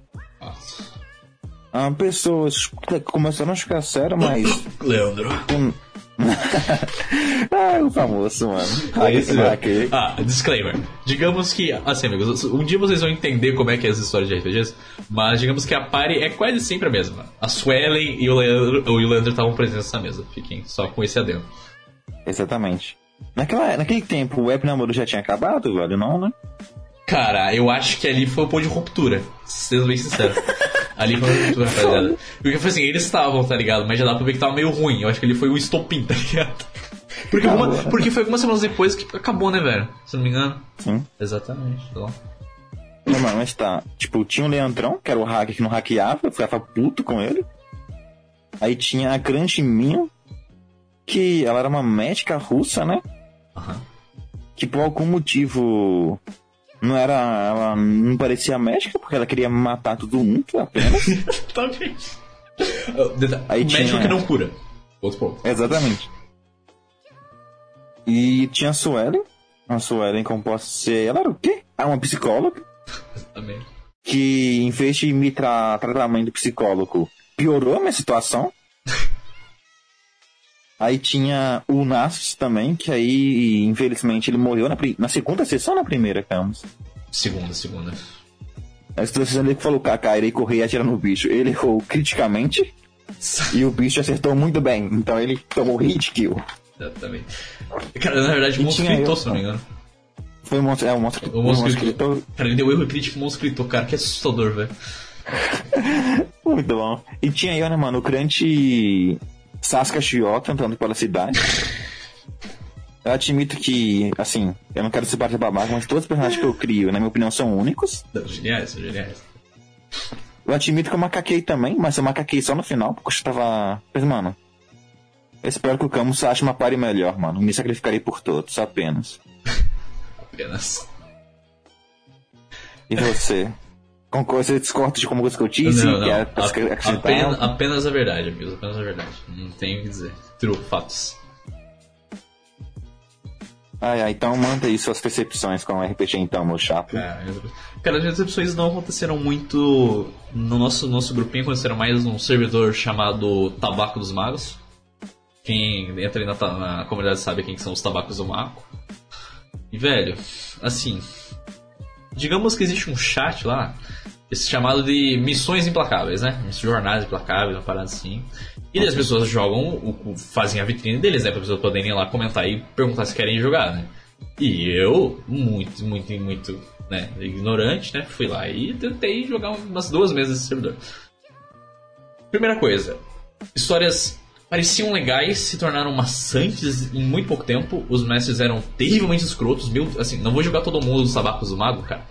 Ah, pessoas começaram a ficar sério, mas. <laughs> Leandro. Um, <laughs> ah, o famoso, mano. Esse, Hacker. ah, disclaimer. Digamos que, assim, amigos, um dia vocês vão entender como é que é essa história de RPGs, mas digamos que a party é quase sempre a mesma. A Suelen e o Leandro o Leandro estavam presentes nessa mesa. Fiquem só com esse adendo. Exatamente. Naquela, naquele tempo, o web namoro já tinha acabado, velho? Não, né? Cara, eu acho que ali foi o ponto de ruptura, sendo bem sincero. <laughs> Ali foi uma ruptura, rapaziada. Porque foi assim, eles estavam, tá ligado? Mas já dá pra ver que tava meio ruim. Eu acho que ele foi o estopim, tá ligado? Porque, uma- porque foi algumas semanas depois que acabou, né, velho? Se não me engano. Sim. Exatamente. tá. Não, mano, mas tá. Tipo, tinha o Leandrão, que era o hacker que não hackeava, eu ficava puto com ele. Aí tinha a Grande Minho, que ela era uma médica russa, né? Aham. Que por algum motivo não era. Ela não parecia médica, porque ela queria matar todo mundo apenas. <laughs> Talvez. Aí Médico tinha- que não cura. Outro ponto. Exatamente. E tinha a Suelen. A Suelen, como posso ser. Ela era o quê? Ah, uma psicóloga. Exatamente. que em vez de me tra tratamento psicólogo, piorou a minha situação. <laughs> Aí tinha o Nassus também, que aí, infelizmente, ele morreu na, na segunda sessão ou na primeira, Camus? Segunda, segunda. A situação dele que falou, Kaká, irei correr e atirar no bicho. Ele errou criticamente e o bicho acertou muito bem. Então ele tomou hit kill. Exatamente. Cara, na verdade, o monstro gritou, se não me engano. Foi um monstro, é, um monstro, O monstro monstro gritou. Cara, ele deu erro crítico, o monstro gritou, cara, que assustador, velho. <laughs> Muito bom. E tinha eu, né, mano, o crante Sasuke Shiota andando pela cidade. Eu admito que, assim, eu não quero ser parte babaca, mas todos os personagens que eu crio, na minha opinião, são únicos. Não, Geniais, são geniais. Eu admito que eu macaquei também, mas eu macaquei só no final, porque eu tava. Mas, mano, eu espero que o Camus ache uma pare melhor, mano. Me sacrificarei por todos, apenas. <laughs> Apenas. E você? Concorda, você discorda de como que eu disse? não, não. Quer A- apenas, apenas a verdade, amigos. Apenas a verdade. Não tenho o que dizer. True, fatos. Ai, ai, então manda aí suas percepções com o RPG então, meu chato. Cara, cara, as decepções não aconteceram muito no nosso, nosso grupinho, aconteceram mais num servidor chamado Tabaco dos Magos. Quem entra aí na, na comunidade sabe quem que são os tabacos do mago. E, velho, assim, digamos que existe um chat lá, esse chamado de missões implacáveis, né? Jornadas implacáveis, uma parada assim. E daí as pessoas jogam, o- fazem a vitrine deles, né? Pra pessoas poderem ir lá comentar e perguntar se querem jogar, né? E eu, muito, muito, muito, né, ignorante, né? Fui lá e tentei jogar umas duas mesas nesse servidor. Primeira coisa, histórias pareciam legais, se tornaram maçantes em muito pouco tempo. Os mestres eram terrivelmente escrotos. Meu, assim, não vou jogar todo mundo dos tabacos do mago, cara.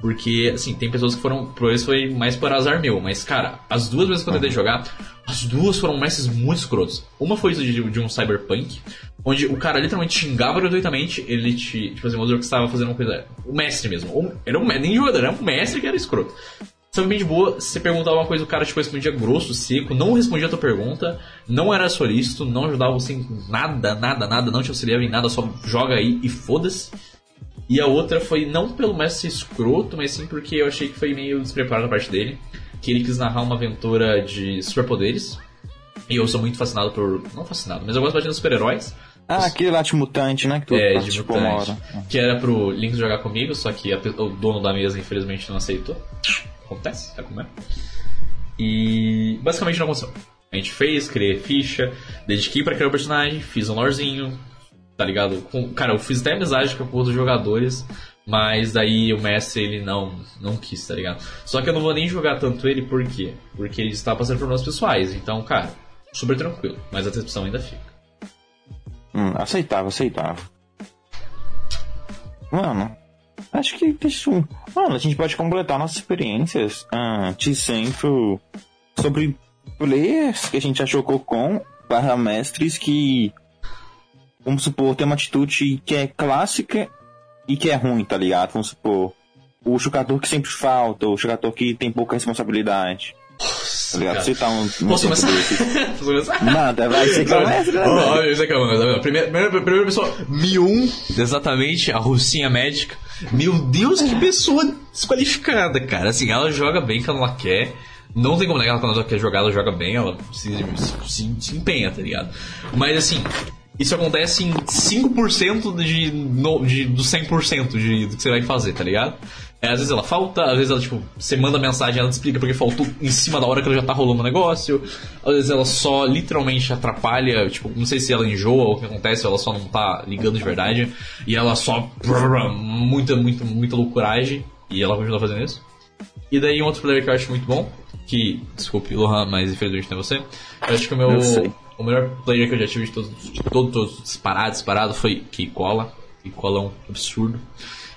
Porque, assim, tem pessoas que foram. Por isso foi mais por azar meu. Mas, cara, as duas vezes que eu tentei jogar, as duas foram mestres muito escrotos. Uma foi de, de um cyberpunk, onde o cara literalmente xingava gratuitamente. Ele te. Tipo assim, o que estava fazendo uma coisa. O mestre mesmo. Era um, nem jogador, era um mestre que era escroto. Sabe bem de boa, você perguntava uma coisa, o cara tipo, respondia grosso, seco, não respondia a tua pergunta, não era solícito, não ajudava você em nada, nada, nada, não te auxiliava em nada, só joga aí e foda-se. E a outra foi não pelo mestre escroto, mas sim porque eu achei que foi meio despreparado da parte dele, que ele quis narrar uma aventura de superpoderes. E eu sou muito fascinado por. Não fascinado, mas eu gosto bastante dos super-heróis. Ah, aquele lá de mutante, né? Que tu É, de uma mutante. Que era pro Link jogar comigo, só que a o dono da mesa infelizmente não aceitou. Acontece, é como é. E basicamente não aconteceu. A gente fez, criei ficha, dediquei pra criar o personagem, fiz um lorezinho, tá ligado? Com, cara, eu fiz até amizade com outros jogadores, mas daí o mestre ele não, não quis, tá ligado? Só que eu não vou nem jogar tanto ele, por quê? Porque ele está passando problemas pessoais, então, cara, super tranquilo, mas a decepção ainda fica. Hum, aceitável. Mano, acho que um. Mano, a gente pode completar nossas experiências ah, de sempre sobre players que a gente achou cocom barra mestres que. Vamos supor, tem uma atitude que é clássica e que é ruim, tá ligado? Vamos supor. O jogador que sempre falta, o jogador que tem pouca responsabilidade. Tá ligado? Citar um. um Posso começar? <laughs> Posso começar? Nada, vai ser que o mestre? Ó, velho? ó, isso aqui é uma coisa. Primeira, primeira, pessoa, Mi1, exatamente, a russinha médica. Meu Deus, que pessoa desqualificada, cara. Assim, ela joga bem quando ela quer. Não tem como negar quando ela quer jogar, ela joga bem, ela se, se, se empenha, tá ligado? Mas assim, isso acontece em 5% de, no, de, do 100% de, do que você vai fazer, tá ligado? É, às vezes ela falta, às vezes ela, tipo, você manda mensagem ela te explica porque faltou em cima da hora que ela já tá rolando o negócio. Às vezes ela só literalmente atrapalha, tipo, não sei se ela enjoa ou o que acontece, ou ela só não tá ligando de verdade. E ela só. Muita, muita, muita loucuragem. E ela continua fazendo isso. E daí um outro player que eu acho muito bom, que, desculpe, Lohan, mas infelizmente não é você. Eu acho que o meu. O melhor player que eu já tive de todos, de todos, disparado, disparado foi Kikola. Kikola é um absurdo.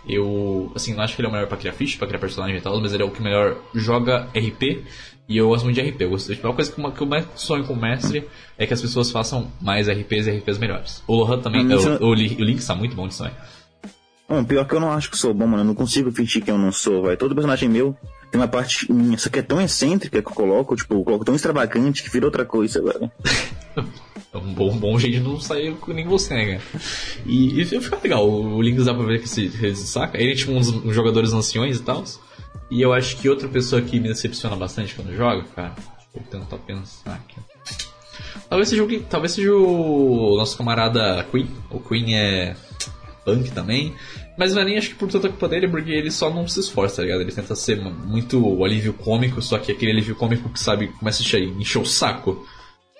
Eu, assim, não acho que ele é o melhor pra criar ficha, pra criar personagem e tal, mas ele é o que melhor joga RP. E eu gosto muito de RP. Eu gosto, tipo, uma coisa que, uma, que eu mais sonho com o mestre é que as pessoas façam mais RPs e RPs melhores. O Lohan também, ah, o, o, o, Link está muito bom disso também. Bom, pior que eu não acho que sou bom, mano. Eu não consigo fingir que eu não sou, vai. Todo personagem meu tem uma parte minha, só que é tão excêntrica que eu coloco, tipo, eu coloco tão extravagante que vira outra coisa, velho. <laughs> <laughs> é um bom, bom jeito de não sair com nem você, né, cara? E, e fica legal, o Links dá pra ver que se, se saca. Ele é tipo uns, uns jogadores anciões e tal. E eu acho que outra pessoa que me decepciona bastante quando joga, cara, vou tentar pensar aqui. Talvez seja, o, talvez seja o nosso camarada Queen. O Queen é punk também. Mas não é nem acho que por tanta culpa dele, porque ele só não se esforça, tá ligado? Ele tenta ser muito alívio cômico, só que aquele alívio cômico que sabe, começa a encher o saco.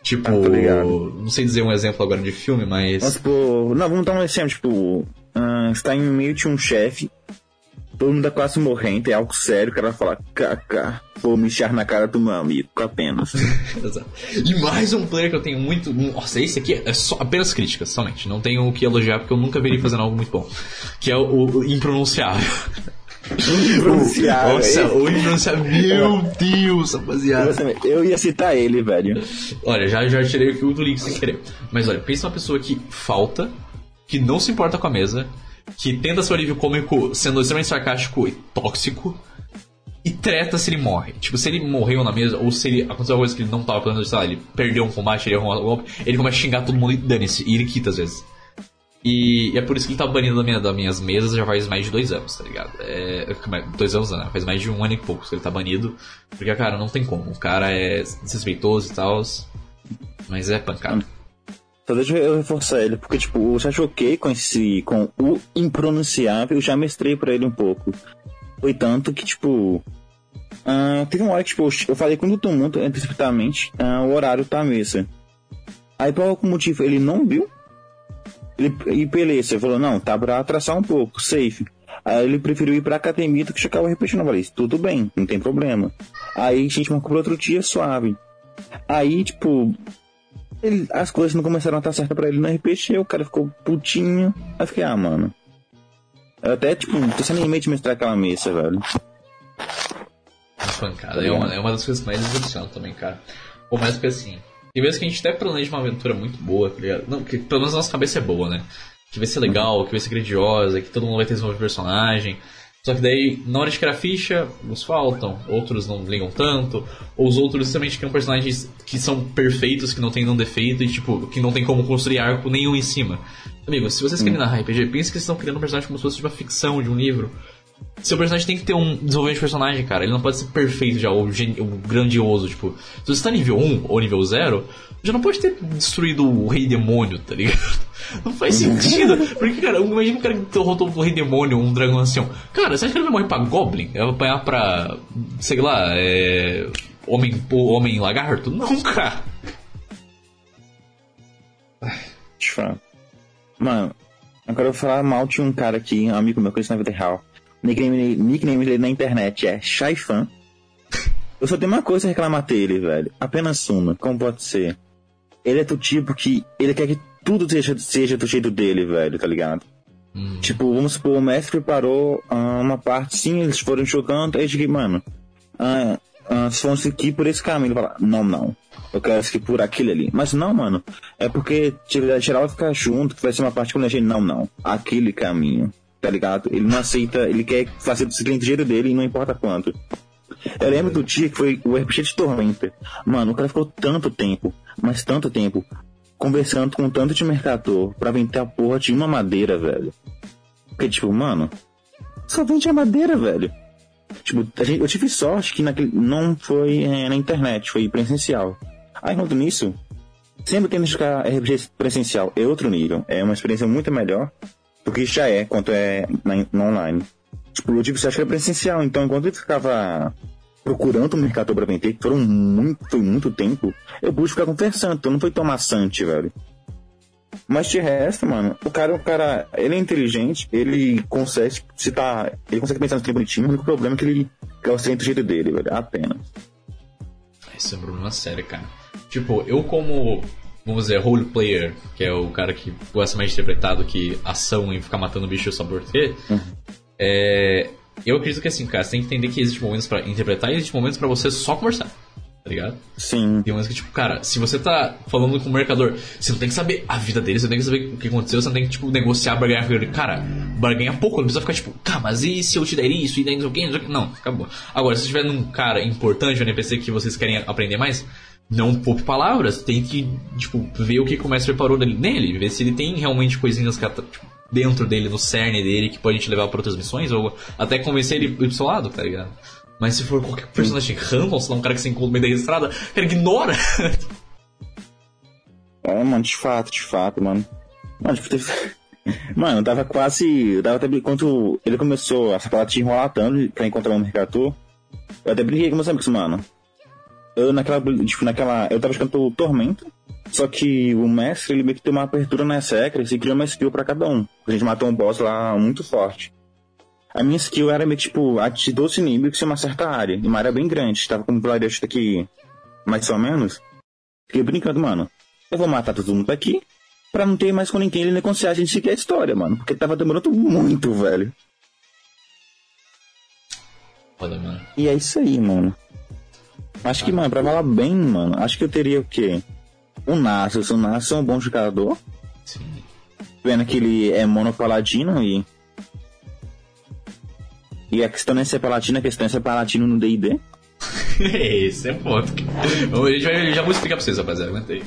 Tipo, ah, não sei dizer um exemplo agora de filme, mas. Mas, tipo, não, vamos dar um exemplo, tipo, uh, está em meio de um chefe todo mundo tá quase morrendo, é algo sério, o cara fala, kaká, vou me enxar na cara do meu amigo, apenas. <laughs> E mais um player que eu tenho muito. Nossa, esse aqui é só, apenas críticas, somente. Não tenho o que elogiar porque eu nunca vi ele fazendo algo muito bom. Que é o, o impronunciável. Impronunciável. Nossa, o impronunciável. Meu Deus, rapaziada. Eu ia citar ele, velho. Olha, já, já tirei o do link sem querer. Mas olha, pensa uma pessoa que falta, que não se importa com a mesa, que tenta seu alívio cômico sendo extremamente sarcástico e tóxico. E treta se ele morre. Tipo, se ele morreu na mesa, ou se ele aconteceu alguma coisa que ele não tava planejando, sei lá, ele perdeu um combate, ele errou um golpe, ele começa a xingar todo mundo e dane-se. E ele quita às vezes. E, e, é por isso que ele tá banido da minha, das minhas mesas já faz mais de dois anos, tá ligado? É, dois anos, né? Faz mais de um ano e pouco que ele tá banido. Porque, cara, não tem como. O cara é desrespeitoso e tal. Mas é pancada. Só deixa eu reforçar ele, porque, tipo, eu já choquei com esse. com o impronunciável, já mestrei pra ele um pouco. Foi tanto que, tipo. Uh, teve uma hora que, tipo, eu falei com todo mundo, antecipadamente, uh, o horário tá à mesa. Aí, por algum motivo, ele não viu. Ele, e beleza, ele falou, não, tá pra atrasar um pouco, safe. Aí ele preferiu ir pra academia do que ficava repetindo. Eu falei, tudo bem, não tem problema. Aí a gente marcou pra outro dia suave. Aí, tipo, ele, as coisas não começaram a estar certas pra ele no RPG, o cara ficou putinho. Aí eu fiquei, ah, mano. Eu até, tipo, tô sem nem de mestrar aquela mesa, velho. Pancada, é uma, é uma das coisas mais decepcionam também, cara. Ou mais que assim, tem vezes que a gente até planeja uma aventura muito boa, tá ligado? Não, que pelo menos a nossa cabeça é boa, né? Que vai ser legal, que vai ser grandiosa, que todo mundo vai ter desenvolvimento de personagem. Só que daí, na hora de criar ficha, uns faltam, outros não ligam tanto, ou os outros justamente criam personagens que são perfeitos, que não tem nenhum defeito e, tipo, que não tem como construir arco nenhum em cima. Amigo, se vocês querem hum. narrar RPG, pense que vocês estão criando um personagem como se fosse de uma ficção, de um livro. Seu personagem tem que ter um desenvolvimento de personagem, cara. Ele não pode ser perfeito já, ou, ou grandioso. Tipo, se você tá nível 1 ou nível 0, já não pode ter destruído o Rei Demônio, tá ligado? <laughs> Não faz sentido. Porque, cara, imagina um cara que derrotou o Rei Demônio, um dragão ancião. Cara, você acha que ele vai morrer pra Goblin? Vai apanhar pra. sei lá, é. Homem, homem lagarto? Não, <laughs> cara. Mano, eu quero falar mal de um cara aqui, um amigo meu, que na vida real. Nickname, nickname dele na internet é Shaifan. Eu só tenho uma coisa a reclamar dele, velho. Apenas uma. Como pode ser? Ele é do tipo que ele quer que tudo seja, seja do jeito dele, velho, tá ligado? Hum. Tipo, vamos supor, o mestre preparou uh, uma parte, sim, eles foram jogando, aí eu digo, mano, uh, uh, se fosse aqui por esse caminho, ele fala, não, não, eu quero seguir por aquele ali. Mas não, mano, é porque geral vai ficar junto, que vai ser uma parte que eu gente, não, não, aquele caminho tá ligado? Ele não aceita, ele quer fazer do jeito dele e não importa quanto. Eu lembro do dia que foi o RPG de Tormenta. Mano, o cara ficou tanto tempo, mas tanto tempo, conversando com tanto de mercador pra vender a porra de uma madeira, velho. Porque, tipo, mano, só vende a madeira, velho. Tipo, gente, eu tive sorte que naquele, não foi é, na internet, foi presencial. Aí, enquanto nisso, sempre tendo que jogar RPG presencial é outro nível. É uma experiência muito melhor do que já é quanto é na, na online. Tipo, sorte que era presencial, então enquanto eu ficava procurando o mercado para vender, que foram muito, muito tempo, eu pude ficar conversando, então não foi tão maçante, velho. Mas de resto, mano, o cara, o cara, ele é inteligente, ele consegue se tá, ele consegue pensar no trem bonitinho, o único problema é que ele gosta do jeito dele, velho, apenas. Esse é um problema sério, cara. Tipo, eu como, vamos dizer, role player, que é o cara que gosta mais de interpretar do que ação e ficar matando bicho só por ter, uhum. é, eu acredito que assim, cara, você tem que entender que existem momentos para interpretar e existem momentos para você só conversar tá ligado? Sim. Tem umas que, tipo, cara, se você tá falando com o mercador, você não tem que saber a vida dele, você não tem que saber o que aconteceu, você não tem que, tipo, negociar, barganhar com ele. Cara, barganha pouco, não precisa ficar, tipo, tá, mas e se eu te der isso, e daí não sei o que, não acabou. Agora, se tiver num cara importante, um NPC que vocês querem aprender mais, não poupe palavras, tem que, tipo, ver o que o mestre preparou nele, ver se ele tem realmente coisinhas que, tipo, dentro dele, no cerne dele, que pode te levar para outras missões, ou até convencer ele pro seu lado, tá ligado? Mas se for qualquer personagem random, se não um cara que você encontra no meio da estrada, cara, ignora. <laughs> é, mano, de fato, de fato, mano. Mano, tipo, teve... <laughs> Mano, eu tava quase. Eu tava até Enquanto ele começou essa parada de enrolar tanto pra encontrar um mercador, eu até brinquei com meus amigos, mano. Eu naquela. Tipo, naquela. Eu tava jogando Tormento. Só que o mestre, ele meio que tem uma abertura nas regras e criou uma skill pra cada um. A gente matou um boss lá muito forte. A minha skill era meio tipo, atingir 12 inimigos em uma certa área. E uma área bem grande. Estava com um vilarejo aqui, mais ou menos. Fiquei brincando, mano. Eu vou matar todo mundo aqui. Pra não ter mais com ninguém ele negociar a gente seguir a história, mano. Porque tava demorando muito, velho. Foda, mano. E é isso aí, mano. Acho que, mano, pra falar bem, mano, acho que eu teria o quê? O Nasus. O Nasus é um bom jogador. Sim. Vendo que ele é monopaladino e e a questão não é ser palatino, a questão é ser palatino no D&D. <laughs> Esse é ponto. A gente vai, já vou explicar pra vocês, rapaziada. Aguenta aí.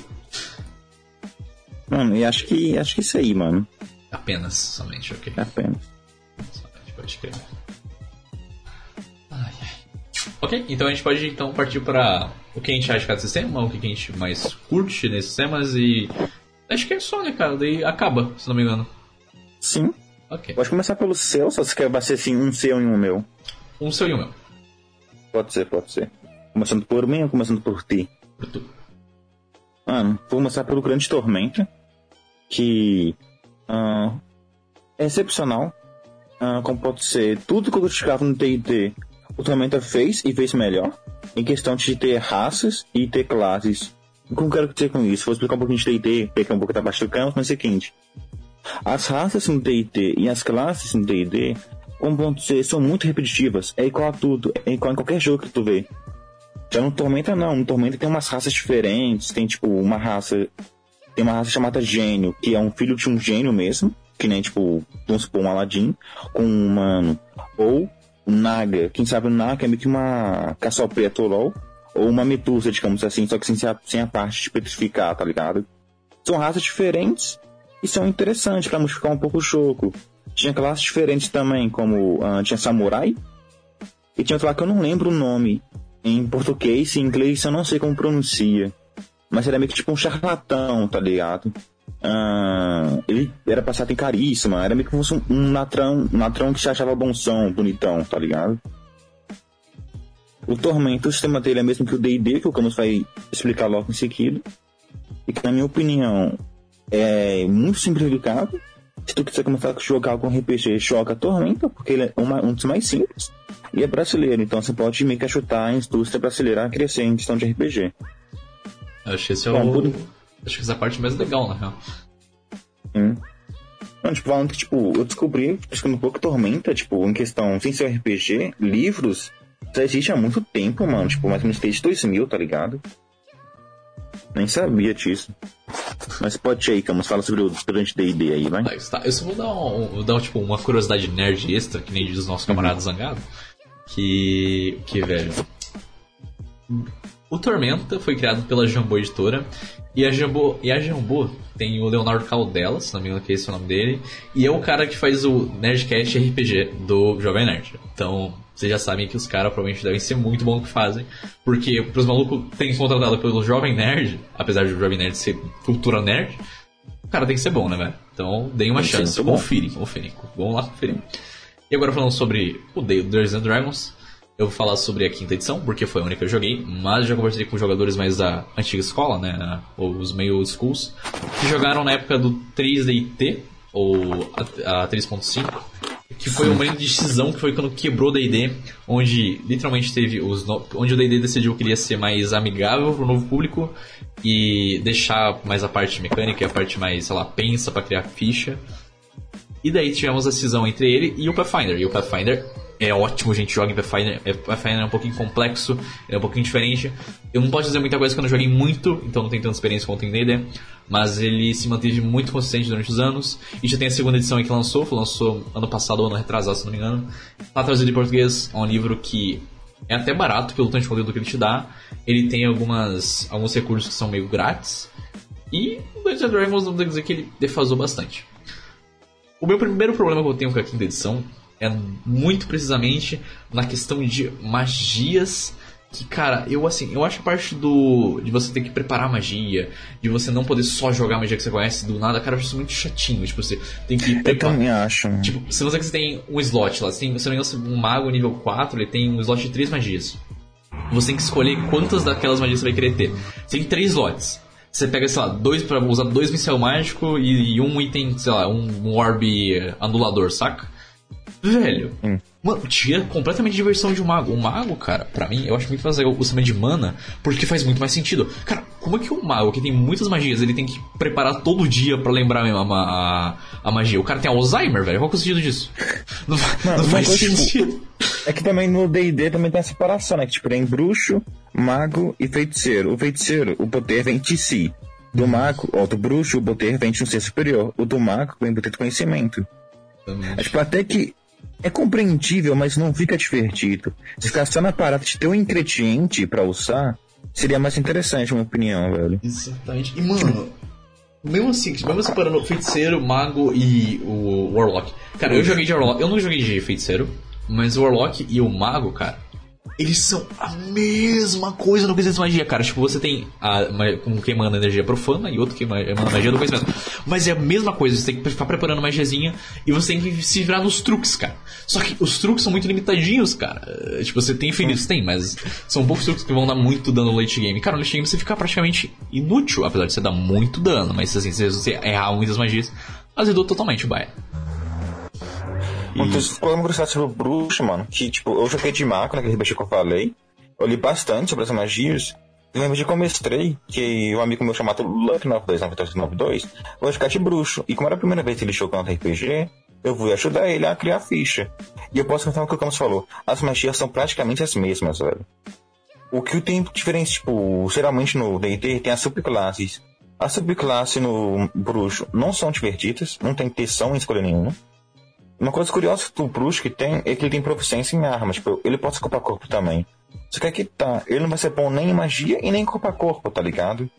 Mano, e acho que, acho que isso aí, mano. Apenas, somente, ok. Apenas. Somente, pode crer. Ok, então a gente pode então partir para o que a gente acha de cada sistema, o que a gente mais curte nesses sistemas e. Acho que é só, né, cara? Daí acaba, se não me engano. Sim. Ok. Pode começar pelo seu, só se quer ser assim, um seu e um meu. Um seu e um meu. Pode ser, pode ser. Começando por mim ou começando por ti? Por tu. Mano, vou começar pelo Grande Tormenta, que uh, é excepcional. Uh, como pode ser, tudo que eu criticava no T&D, o Tormenta fez e fez melhor. Em questão de ter raças e ter classes. O que eu quero dizer com isso? Vou explicar um pouquinho de T&D, pegar um pouco da parte do campo, mas é o seguinte. As raças no D&D e as classes no D&D, como vão ser, são muito repetitivas. É igual a tudo, é igual em qualquer jogo que tu vê. Já no Tormenta não, no Tormenta tem umas raças diferentes, tem tipo uma raça, tem uma raça chamada Gênio, que é um filho de um gênio mesmo, que nem tipo, vamos supor, um Aladdin, com um humano. Ou Naga, quem sabe o Naga é meio que uma Cassiopeia LOL, ou uma Medusa, digamos assim, só que sem a, sem a parte de petrificar, tá ligado? São raças diferentes isso é interessante para modificar um pouco o jogo. Tinha classes diferentes também, como uh, tinha Samurai. E tinha outro lá que eu não lembro o nome. Em português e em inglês eu não sei como pronuncia. Mas era meio que tipo um charlatão, tá ligado? Uh, ele era passado em caríssima, era meio que fosse um, um natrão, um natrão que se achava bonzão, bonitão, tá ligado? O Tormento, o sistema dele é mesmo que o D&D, que o Camus vai explicar logo em seguida. E que, na minha opinião, é muito simplificado. Se tu quiser começar a jogar com RPG, joga Tormenta, porque ele é uma, um dos mais simples. E é brasileiro, então você pode meio que chutar a indústria brasileira a crescer em questão de RPG. Acho que esse é Bom, o. Por... Acho que essa é a parte mais legal, na real. Sim. Não, tipo, falando que, tipo, eu descobri, pesquisando um pouco Tormenta, tipo, em questão, sem ser RPG, livros, já existe há muito tempo, mano. Tipo, mais ou menos desde 2000, tá ligado? Nem sabia disso. Mas pode ir aí, Camus, fala sobre o grande D&D aí, vai. Tá, eu só vou dar, um, vou dar tipo, uma curiosidade nerd extra, que nem diz o nosso camarada uhum. Zangado. Que, que, velho... O Tormenta foi criado pela Jambô Editora. E a Jambô, e a Jambô tem o Leonardo Caldela, se não me engano que esse é o nome dele. E é o cara que faz o Nerdcast RPG do Jovem Nerd. Então, vocês já sabem que os caras provavelmente devem ser muito bons no que fazem. Porque pros malucos terem contratado pelo Jovem Nerd, apesar de o Jovem Nerd ser cultura nerd, o cara tem que ser bom, né, velho? Então, deem uma Tem chance. Confirem, confirem. Vamos lá conferir. E agora falando sobre o Dungeons and Dragons, eu vou falar sobre a quinta edição, porque foi a única que eu joguei, mas já conversei com jogadores mais da antiga escola, né, ou os meio old schools, que jogaram na época do 3DT, ou a, a 3.5, que foi uma grande decisão que foi quando quebrou o D&D, onde literalmente teve os no... onde o D&D decidiu que ele ia ser mais amigável pro novo público e deixar mais a parte mecânica e a parte mais, sei lá, pensa pra criar ficha. E daí tivemos a cisão entre ele e o Pathfinder. E o Pathfinder é ótimo, gente joga em Pathfinder. É, Pathfinder é um pouquinho complexo, é um pouquinho diferente. Eu não posso dizer muita coisa que eu não joguei muito, então não tenho tanta experiência quanto em D&D. Mas ele se manteve muito consistente durante os anos. E já tem a segunda edição aí que lançou, lançou ano passado ou ano retrasado, se não me engano. Tá traduzido em português, é um livro que é até barato pelo tanto de conteúdo que ele te dá. Ele tem algumas, alguns recursos que são meio grátis. E o Dungeons Dragons, não vou dizer que ele defasou bastante. O meu primeiro problema que eu tenho com a quinta edição é muito precisamente na questão de magias. Que, cara, eu assim, eu acho a parte do. de você ter que preparar magia, de você não poder só jogar magia que você conhece do nada, cara, eu acho isso muito chatinho. Tipo, você tem que Eu preparar. também acho. Tipo, se você tem um slot lá, você tem, se não me engano, um mago nível 4, ele tem um slot de 3 magias. Você tem que escolher quantas daquelas magias você vai querer ter. Você tem 3 slots. Você pega, sei lá, dois pra usar dois pincel mágico e, e um item, sei lá, um, um orb eh, anulador, saca? Velho, Hum. mano, tira completamente a diversão de um mago. O mago, cara, pra mim, eu acho muito legal o sistema de mana, porque faz muito mais sentido. Cara, como é que o mago, que tem muitas magias, ele tem que preparar todo dia pra lembrar mesmo a, a, a magia? O cara tem Alzheimer, velho. Qual que é o sentido disso? <laughs> Não, não, Não, faz mas, tipo, sentido. É que também no D&D também tem a separação, né? Que tipo, tem bruxo, mago e feiticeiro. O feiticeiro, o poder vem de si. Do mago, ó, do bruxo, o poder vem de um ser superior. O do mago vem do de conhecimento. É, tipo, até que é compreendível, mas não fica divertido. Só na parada de ter um ingrediente pra usar, seria mais interessante, na minha opinião, velho. Exatamente. E, mano, mesmo assim, mesmo separando o feiticeiro, mago e o Warlock. Cara, eu joguei de Warlock. Eu não joguei de feiticeiro, mas o Warlock e o mago, cara, eles são a mesma coisa no quesito magia, cara. Tipo, você tem a, um que emana energia profana e outro que emana magia do conhecimento. Mas é a mesma coisa, você tem que ficar preparando magiazinha e você tem que se virar nos truques, cara. Só que os truques são muito limitadinhos, cara. Eh, Tipo, você tem infinitos, tem, mas são poucos truques que vão dar muito dano no late game. Cara, no late game você fica praticamente inútil, apesar de você dar muito dano. Mas assim, se você errar muitas magias, azedou totalmente o baia. Um dos problemas cruciais sobre o bruxo, mano, que, tipo, eu joguei de mago, naquele RPG que eu falei. Eu li bastante sobre as magias. Eu lembro de como eu mestrei, que um amigo meu chamado Luck929292 vai jogar de bruxo. E como era a primeira vez que ele jogando RPG, eu fui ajudar ele a criar a ficha. E eu posso contar o que o Camus falou. As magias são praticamente as mesmas, velho. O que tem diferença, tipo, geralmente no D&D tem as subclasses. As subclasses no bruxo não são divertidas, não tem tensão em escolha nenhuma. Uma coisa curiosa do bruxo que tem é que ele tem proficiência em armas. Tipo, ele pode ser corpo a corpo também. Só que aqui tá, ele não vai ser bom nem em magia e nem em corpo a corpo, tá ligado?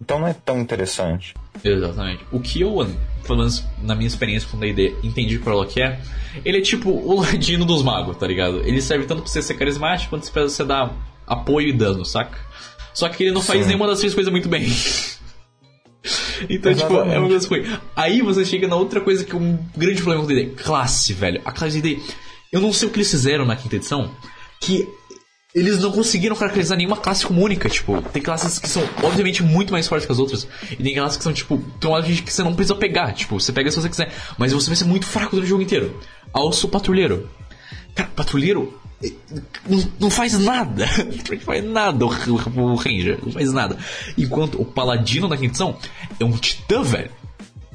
Então não é tão interessante. Exatamente. O que eu, pelo menos na minha experiência com o D&D, entendi que o Warlock é, ele é tipo o ladino dos magos, tá ligado? Ele serve tanto pra você ser carismático quanto pra você dar apoio e dano, saca? Só que ele não faz Sim. nenhuma das três coisas muito bem. <laughs> então, tipo, é uma Exatamente. coisa ruim. Aí você chega na outra coisa que é um grande problema com o D&D. Classe, velho. A classe de D&D... Eu não sei o que eles fizeram na quinta edição, que eles não conseguiram caracterizar nenhuma classe como única. Tipo, tem classes que são obviamente muito mais fortes que as outras. E tem classes que são, tipo, tem uma gente que você não precisa pegar. Tipo, você pega se você quiser. Mas você vai ser muito fraco durante o jogo inteiro. Alço patrulheiro. Cara, patrulheiro não, faz nada. <laughs> Não faz nada o Ranger. Não faz nada. Enquanto o paladino da quinta edição é um titã, velho.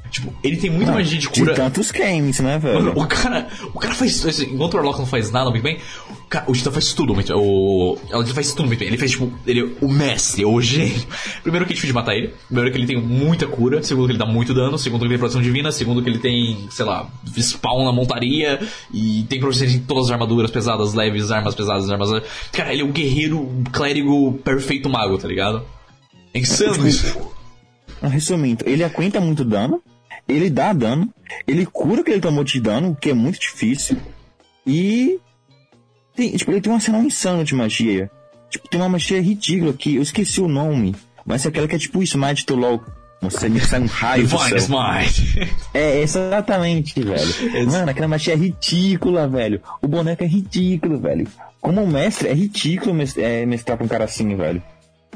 Tipo, ele tem muita magia de cura. De tantos games, né, Mano, velho? o cara, o cara faz. assim, enquanto o Warlock não faz nada muito bem, Cara, o Titã faz tudo muito o Ela faz tudo muito bem. Ele faz, tipo, ele é o mestre, o gênio. <laughs> Primeiro que é difícil de matar ele. Primeiro que ele tem muita cura. Segundo que ele dá muito dano. Segundo que ele tem proteção divina. Segundo que ele tem, sei lá, spawn na montaria. E tem proteção em todas as armaduras pesadas, leves, armas pesadas, armas. Cara, ele é um guerreiro, clérigo, perfeito mago, tá ligado? É insano isso. Resumindo, ele aguenta muito dano. Ele dá dano. Ele cura o que ele tomou de dano, que é muito difícil. E tem, tipo, ele tem um arsenal insano de magia. Tipo, tem uma magia ridícula aqui. Eu esqueci o nome. Mas é aquela que é tipo o Smite do LoL. Você me sai um raio do céu. Smite. É, exatamente, velho. Mano, aquela magia é ridícula, velho. O boneco é ridículo, velho. Como mestre, é ridículo é, mestrar pra um cara assim, velho.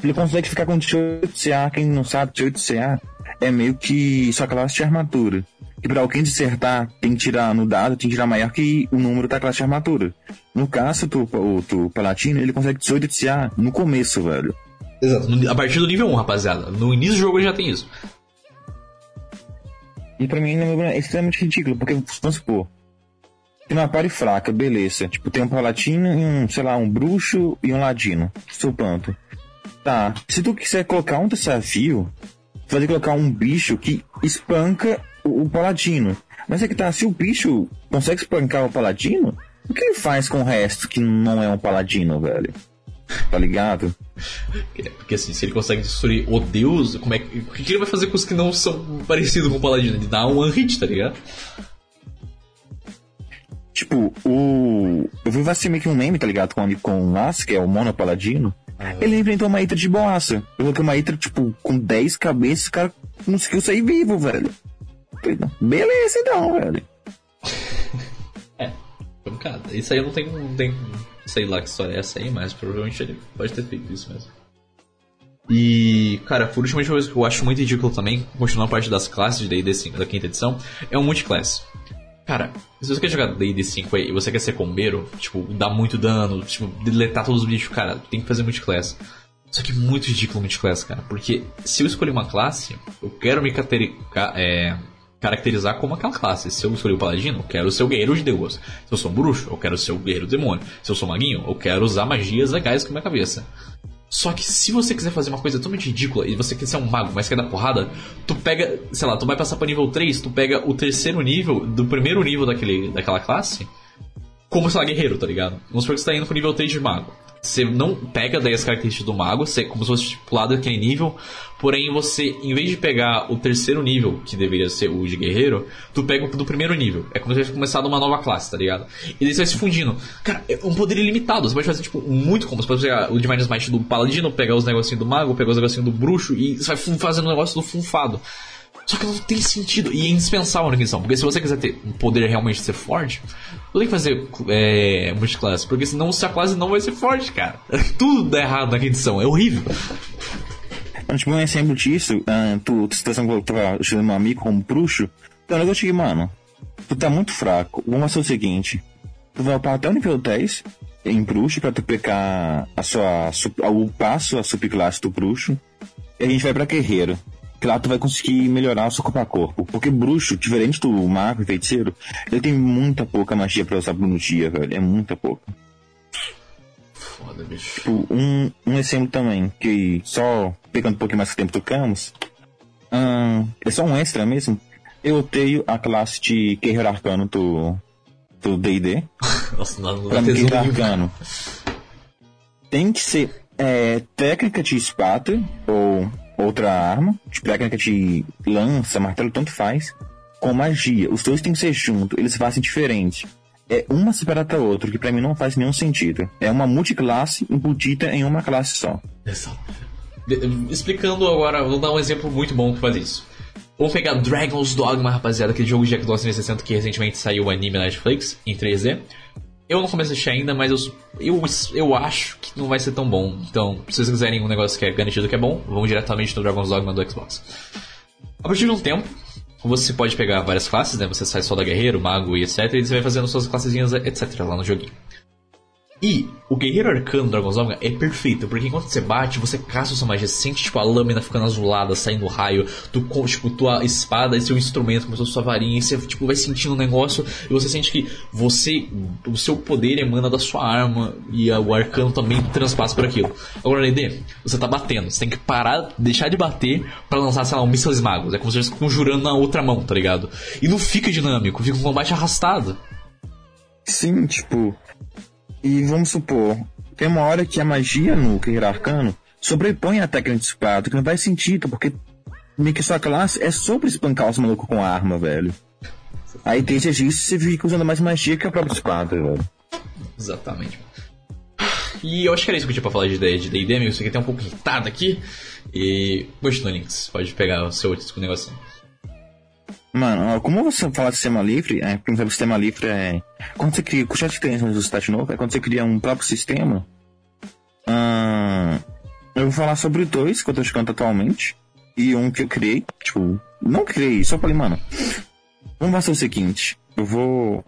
Ele consegue ficar com 18 CA. Quem não sabe, 18 CA é meio que sua classe de armadura. E para alguém dissertar, tem que tirar no dado, tem que tirar maior que o número da classe de armadura. No caso, tu, o, tu Palatino, ele consegue 18 de CA no começo, velho. Exato, a partir do nível 1, rapaziada. No início do jogo ele já tem isso. E pra mim é extremamente ridículo, porque, vamos supor, tem uma pare fraca, beleza. Tipo, tem um palatino e um, sei lá, um bruxo e um ladino. Supanto. Tá, se tu quiser colocar um desafio, tu vai ter que colocar um bicho que espanca o, o paladino. Mas é que tá, se o bicho consegue espancar o paladino, o que ele faz com o resto que não é um paladino, velho? Tá ligado? É, porque assim, se ele consegue destruir o deus, como é que, o que ele vai fazer com os que não são parecidos com o paladino? Ele dá um one hit, tá ligado? Tipo, o. Eu vi assim meio que um meme, tá ligado? Com, com o Las, que é o Mono Paladino. Ele enfrentou uma Hydra de boaça. Eu coloquei uma Hydra, tipo, com 10 cabeças, o cara conseguiu sair vivo, velho. Beleza então, velho. <laughs> é, cara, isso aí eu não tenho, não tenho. Sei lá que história é essa aí, mas provavelmente ele pode ter feito isso mesmo. E, cara, por última coisa que eu acho muito ridículo também, continuando a parte das classes de D&D 5 da quinta edição, é o multiclass. Cara, se você quer jogar D&D 5 aí e você quer ser combeiro, tipo, dar muito dano, tipo, deletar todos os bichos, cara, tem que fazer multiclass. Só que é muito ridículo multiclass, cara, porque se eu escolher uma classe, eu quero me é, caracterizar como aquela classe. Se eu escolher o paladino, eu quero ser o guerreiro de Deus. Se eu sou um bruxo, eu quero ser o guerreiro demônio. Se eu sou um maguinho, eu quero usar magias legais com a minha cabeça. Só que se você quiser fazer uma coisa totalmente ridícula e você quer ser um mago, mas quer dar porrada, tu pega, sei lá, tu vai passar para nível 3, tu pega o terceiro nível do primeiro nível daquele, daquela classe, como, sei lá, guerreiro, tá ligado? Vamos supor que você tá indo pro nível 3 de mago. Você não pega daí as características do mago, você, como se fosse estipulado aquele nível, porém você, em vez de pegar o terceiro nível, que deveria ser o de guerreiro, tu pega o do primeiro nível. É como se tivesse começado uma nova classe, tá ligado? E daí você vai se fundindo. Cara, é um poder ilimitado. Você pode fazer, tipo, muito como. Você pode pegar o Divine Smite do Paladino, pegar os negocinhos do mago, pegar os negocinhos do bruxo, e você vai fazendo o negócio do funfado. Só que não tem sentido e é indispensável na questão. Porque se você quiser ter um poder realmente ser forte, você tem que fazer é, multiclasse. Porque senão sua classe não vai ser forte, cara. <laughs> Tudo dá errado na edição, é horrível. Tipo, um exemplo disso, tu, tu situação que eu tava ajudando amigo como bruxo, então eu cheguei, mano, tu tá muito fraco. Vamos fazer o seguinte: tu vai upar até o nível 10 em bruxo pra tu pegar a sua. o passo, a subclasse do bruxo. E a gente vai pra guerreiro que lá tu vai conseguir melhorar o seu corpo a corpo. Porque bruxo, diferente do mago e feiticeiro, ele tem muita pouca magia pra usar no dia, velho. É muita pouca. Foda, bicho. Tipo, um, um exemplo também, que só pegando um pouquinho mais tempo do Camus, hum, é só um extra mesmo. Eu tenho a classe de Guerreiro Arcano do do D&D. <laughs> Nossa, não, não pra Guerreiro Arcano. Tem que ser é, técnica de espada ou outra arma, tipo técnica de lança, martelo, tanto faz, com magia. Os dois têm que ser juntos, eles fazem diferente. É uma separada da outra, que para mim não faz nenhum sentido. É uma multiclasse embutida em uma classe só. Explicando agora, vou dar um exemplo muito bom que faz isso. Vamos pegar Dragon's Dogma, rapaziada, aquele jogo de Jack 360 que recentemente saiu o anime na Netflix, em 3D. Eu não comecei a assistir ainda, mas eu, eu, eu acho que não vai ser tão bom. Então, se vocês quiserem um negócio que é garantido que é bom, vão diretamente no Dragon's Dogma do Xbox. A partir de um tempo, você pode pegar várias classes, né? Você sai só da guerreiro, mago e etc. E você vai fazendo suas classezinhas, etc. lá no joguinho. E o Guerreiro Arcano do Dragon's Dogma é perfeito, porque enquanto você bate, você caça sua magia, você sente tipo a lâmina ficando azulada, saindo raio, tu, tipo, tua espada e seu instrumento, como se fosse sua varinha, e você tipo, vai sentindo um negócio, e você sente que você, o seu poder emana da sua arma, e o arcano também transpassa por aquilo. Agora, Lede, você tá batendo, você tem que parar, deixar de bater para lançar, sei lá, um míssil magos. É como se você conjurando na outra mão, tá ligado? E não fica dinâmico, fica um combate arrastado. Sim, tipo, e vamos supor, tem uma hora que a magia no Guerreiro Arcano sobrepõe a técnica de espada, que não faz sentido, porque meio que sua classe é sobre espancar os malucos com arma, velho. Aí tem e você fica usando mais magia que a própria espada, velho. Exatamente. E eu acho que era isso que eu tinha pra falar de D&D, amigo. Você quer ter um pouco irritado aqui. E... Continua, Links. Pode pegar o seu negocinho. Mano, como você fala de sistema livre, é, por exemplo, sistema livre é. Quando você cria. Chat tem do stat novo, é quando você cria um próprio sistema. Hum, eu vou falar sobre dois que eu tô jogando atualmente. E um que eu criei. Tipo, não criei, só falei, mano. Vamos fazer o seguinte. Eu vou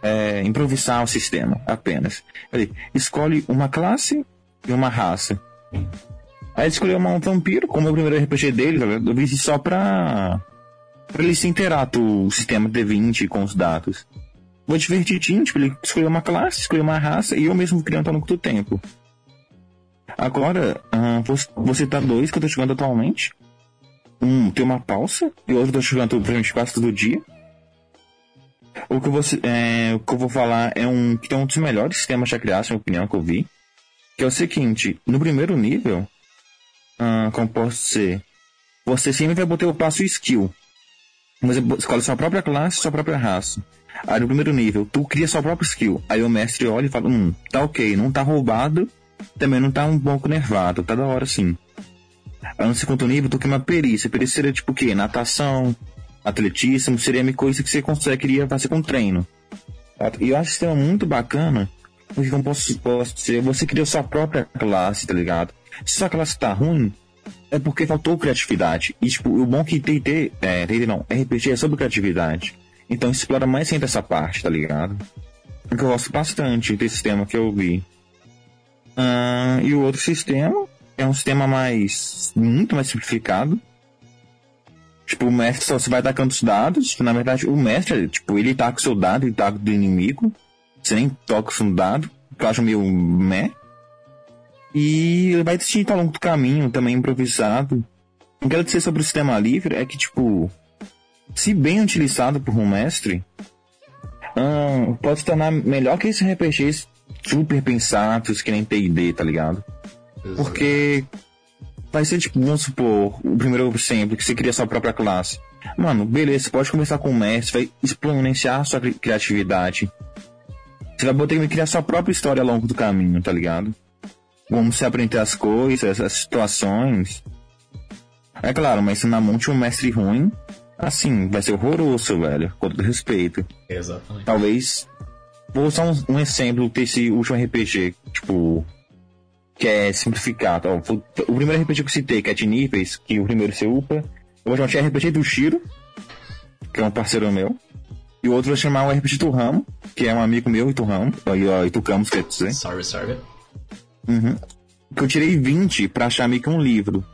é, improvisar o sistema apenas. Escolhe uma classe e uma raça. Aí escolheu um vampiro, como o primeiro RPG dele, eu fiz só pra para ele se inteirar o sistema D20 com os dados. Vou divertidinho, tipo, ele escolheu uma classe, escolheu uma raça e eu mesmo criando ao longo do tempo. Agora, uh, vou, citar dois que eu tô jogando atualmente. Um tem uma pausa e outro eu tô jogando praticamente quase todo dia. O que, eu vou, é, o que eu vou falar é um que tem um dos melhores sistemas já criados, na opinião, que eu vi. Que é o seguinte, no primeiro nível, uh, como posso ser, você sempre vai botar o passo skill. Você escolhe sua própria classe, sua própria raça. Aí no primeiro nível, tu cria sua própria skill. Aí o mestre olha e fala, hum, tá ok, não tá roubado, também não tá um pouco nervado, tá da hora sim. Aí no segundo nível, tu cria uma perícia. Perícia seria tipo o quê? Natação, atletismo, seria coisa que você conseguiria fazer com treino. E eu acho esse tema muito bacana, porque como posso, posso dizer, você cria sua própria classe, tá ligado? Se sua classe tá ruim, é porque faltou criatividade. E, tipo, o bom que T&T, é, T&T não, RPG é sobre criatividade. Então explora mais sempre essa parte, tá ligado? Porque eu gosto bastante desse sistema que eu vi. Uh, e o outro sistema é um sistema mais, muito mais simplificado. Tipo, o mestre só vai atacando os dados. Na verdade, o mestre, tipo, ele taca o seu dado, ele taca do inimigo. Você nem toca o seu dado. Que eu acho meio meh. E ele vai decidir ao longo do caminho, também improvisado. O que eu quero dizer sobre o sistema livre é que, tipo, se bem utilizado por um mestre, hum, pode se tornar melhor que esses RPGs super pensados que nem TD, tá ligado? Porque vai ser tipo, vamos supor, o primeiro sempre que você cria sua própria classe. Mano, beleza, você pode começar com o mestre, vai exponenciar sua criatividade. Você vai poder criar sua própria história ao longo do caminho, tá ligado? Como se aprender as coisas, as situações. É claro, mas se na monte um mestre ruim, assim, vai ser horroroso, velho, com todo respeito. Exatamente. Talvez. Vou usar um, um exemplo desse último RPG, tipo. Que é simplificado. Ó, o primeiro RPG que eu citei, que é de níveis, que o primeiro você upa. Eu vou chamar de RPG do Shiro, que é um parceiro meu. E o outro vou chamar o RPG do Ramo, que é um amigo meu, Itu Ramo. E Itu Camus, quer dizer. Sorry, sorry. Uhum. Que eu tirei 20 pra achar meio que um livro.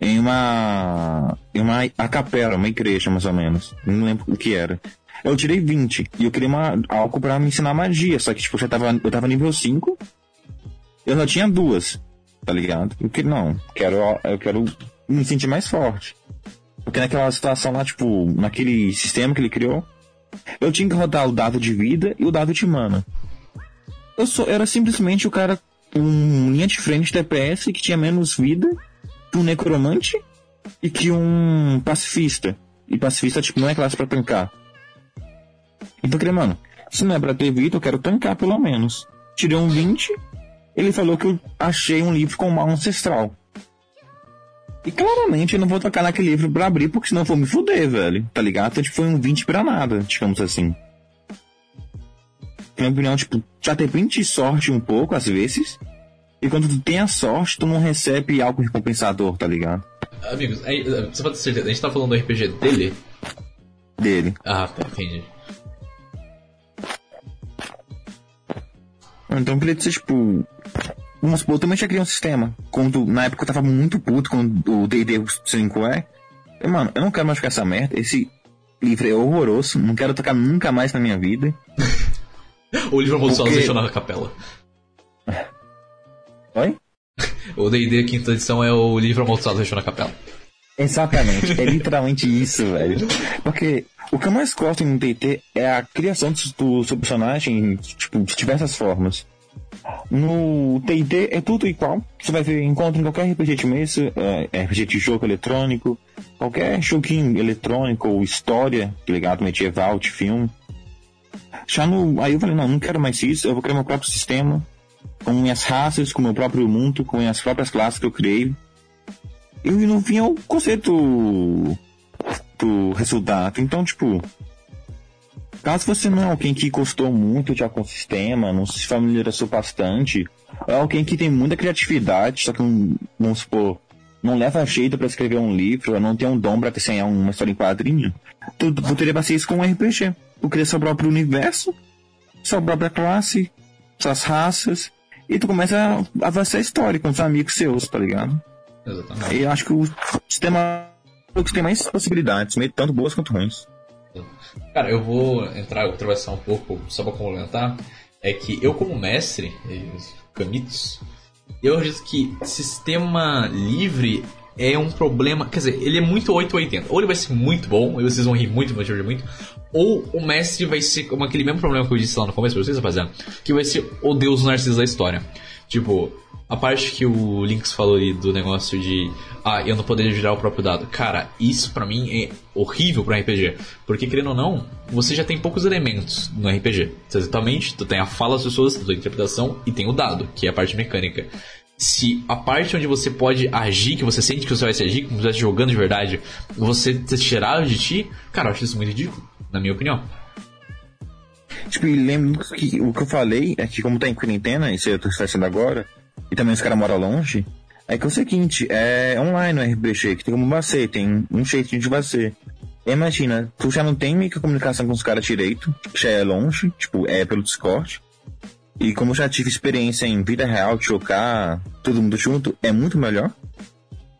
Em uma. Em uma a capela, uma igreja, mais ou menos. Não lembro o que era. Eu tirei 20 e eu queria uma, algo pra me ensinar magia. Só que, tipo, eu já tava, eu tava nível 5. Eu só tinha duas. Tá ligado? Eu que não. Quero, eu quero me sentir mais forte. Porque naquela situação lá, tipo, naquele sistema que ele criou, eu tinha que rodar o dado de vida e o dado de mana. Eu sou, era simplesmente o cara um linha de frente DPS que tinha menos vida que um necromante e que um pacifista. E pacifista, tipo, não é classe para tancar. Então, falei, mano, se não é pra ter vida, eu quero tancar pelo menos. Tirei um 20, ele falou que eu achei um livro com mal ancestral. E claramente eu não vou tocar naquele livro pra abrir, porque senão eu vou me fuder, velho. Tá ligado? Então, tipo, foi um 20 pra nada, digamos assim na minha opinião, tipo, já depende de sorte um pouco, às vezes. E quando tu tem a sorte, tu não recebe algo recompensador, tá ligado? Amigos, aí, você pode ter certeza, a gente tá falando do RPG dele? Dele. Ah, tá, entendi. Então eu queria dizer, tipo. Vamos supor, eu também já criei um sistema. Quando, na época eu tava muito puto quando o DD 5 é. Eu, mano, eu não quero mais ficar essa merda. Esse livro é horroroso. Não quero tocar nunca mais na minha vida. <laughs> <laughs> o livro Porque- deixou na capela. <laughs> Oi? O D&D quinta edição é o livro amaldiçoado deixou na capela. Exatamente, é <laughs> literalmente isso, velho. Porque o que eu mais gosto em um TT é a criação do, seu personagem, tipo, de diversas formas. No TT é tudo igual. Você vai ver, encontra em qualquer RPG de mesa, é, RPG de jogo eletrônico, qualquer joguinho eletrônico ou história, ligado medieval, de filme. Já no. Aí eu falei, não, não quero mais isso, eu vou criar meu próprio sistema, com minhas raças, com meu próprio mundo, com minhas próprias classes que eu criei. E no fim é o conceito do resultado. Então, tipo, caso você não é alguém que gostou muito de algum sistema, não se familiarizou bastante, é alguém que tem muita criatividade, só que, não- vamos supor, não leva jeito pra escrever um livro, não tem um dom pra desenhar uma história em quadrinho, tu poderia fazer isso com um RPG. Tu cria seu próprio universo, sua própria classe, suas raças, e tu começa a fazer a história com os amigos seus, tá ligado? Exatamente. Eu acho que o sistema que tem mais possibilidades, meio tanto boas quanto ruins. Cara, eu vou entrar, atravessar um pouco, só pra complementar. É que eu, como mestre, e os Camitos, eu acredito que sistema livre é um problema. Quer dizer, ele é muito 880. Ou ele vai ser muito bom, e vocês vão rir muito, vão rir muito. Ou o mestre vai ser como aquele mesmo problema que eu disse lá no começo pra vocês, rapaziada. Que vai ser o deus narciso da história. Tipo, a parte que o Lynx falou ali do negócio de. Ah, eu não poderia girar o próprio dado. Cara, isso pra mim é horrível pra RPG. Porque, querendo ou não, você já tem poucos elementos no RPG. Exatamente, tu tem a fala das pessoas, a tua interpretação e tem o dado, que é a parte mecânica. Se a parte onde você pode agir, que você sente que você vai se agir, como se estivesse jogando de verdade, você ser tirado de ti, cara, eu acho isso muito ridículo, na minha opinião. Tipo, e lembro que o que eu falei é que como tem quarentena, isso eu tô fazendo agora, e também os caras moram longe, é que é o seguinte, é online o RPG, que tem como você, tem um jeitinho de você. Imagina, tu já não tem meio que comunicação com os caras direito, já é longe, tipo, é pelo Discord. E como já tive experiência em vida real, de jogar todo mundo junto, é muito melhor.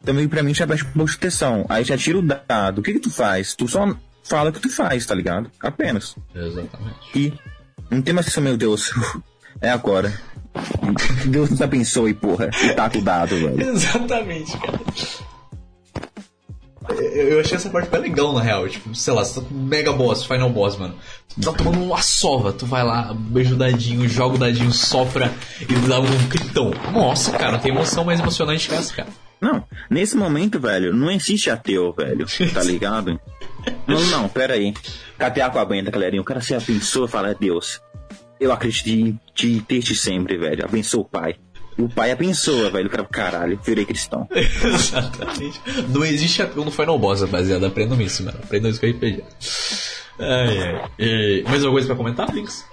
Também pra mim já baixa um pouco de tensão. Aí já tira o dado. O que que tu faz? Tu só fala o que tu faz, tá ligado? Apenas. Exatamente. E não tem mais que meu Deus. <laughs> É agora. Deus nos abençoe, porra. E tá com o dado, velho. <laughs> Exatamente, cara. Eu, achei essa parte bem legal, na real. Tipo, sei lá, você tá com mega boss, final boss, mano. Tu tá tomando uma sova, tu vai lá, beija o dadinho, joga o dadinho, sopra e dá um critão. Nossa, cara, não tem emoção mais emocionante que essa, cara. Não, nesse momento, velho, não existe ateu, velho. Tá <laughs> ligado? Não, não, pera aí. Cadê a água benta, galerinha? O cara se abençoa e fala, Deus, eu acredito em te desde sempre, velho. Abençoa o pai. O pai abençoa, velho. Cara, caralho, virei cristão. <laughs> Exatamente. Não existe ateu no final boss, rapaziada. Aprendam isso, mano. Aprendam isso com RPG. Ai, ai. E, mais alguma coisa pra comentar, Links?